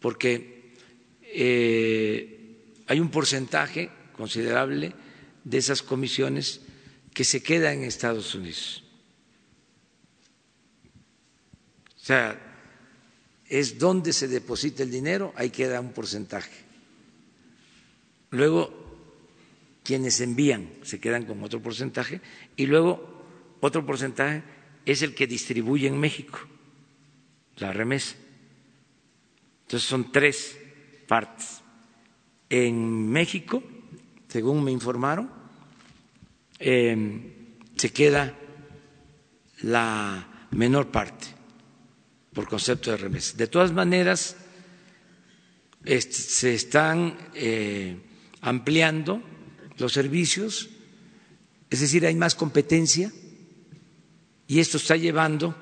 porque eh, hay un porcentaje considerable de esas comisiones que se queda en Estados Unidos. O sea, es donde se deposita el dinero, ahí queda un porcentaje. Luego, quienes envían se quedan con otro porcentaje y luego otro porcentaje es el que distribuye en México, la remesa. Entonces son tres partes. En México, según me informaron, em, se queda la menor parte por concepto de remesa. De todas maneras, se están eh, ampliando los servicios, es decir, hay más competencia y esto está llevando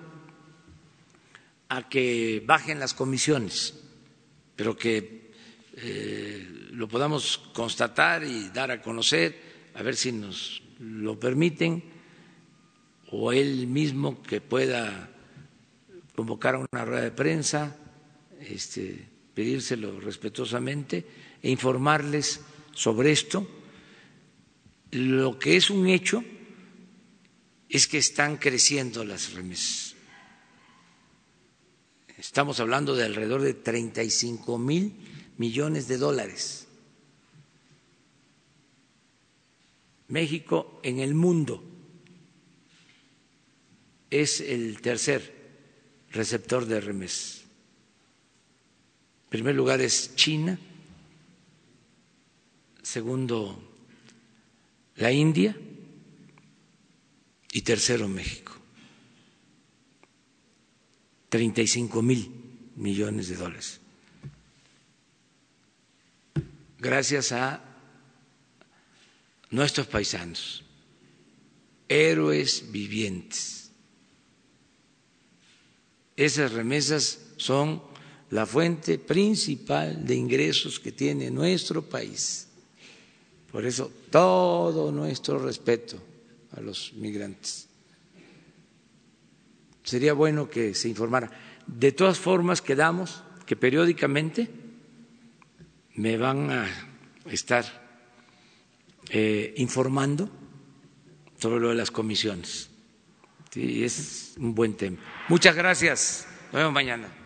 a que bajen las comisiones, pero que eh, lo podamos constatar y dar a conocer, a ver si nos lo permiten, o él mismo que pueda convocar a una rueda de prensa, este, pedírselo respetuosamente e informarles sobre esto. Lo que es un hecho es que están creciendo las remesas. Estamos hablando de alrededor de 35 mil millones de dólares. México en el mundo es el tercer receptor de remesas. En primer lugar es China, segundo la India y tercero México. 35 mil millones de dólares. Gracias a nuestros paisanos, héroes vivientes esas remesas son la fuente principal de ingresos que tiene nuestro país. Por eso, todo nuestro respeto a los migrantes. Sería bueno que se informara. De todas formas, quedamos que periódicamente me van a estar eh, informando sobre lo de las comisiones. Sí, es un buen tema. Muchas gracias. Nos vemos mañana.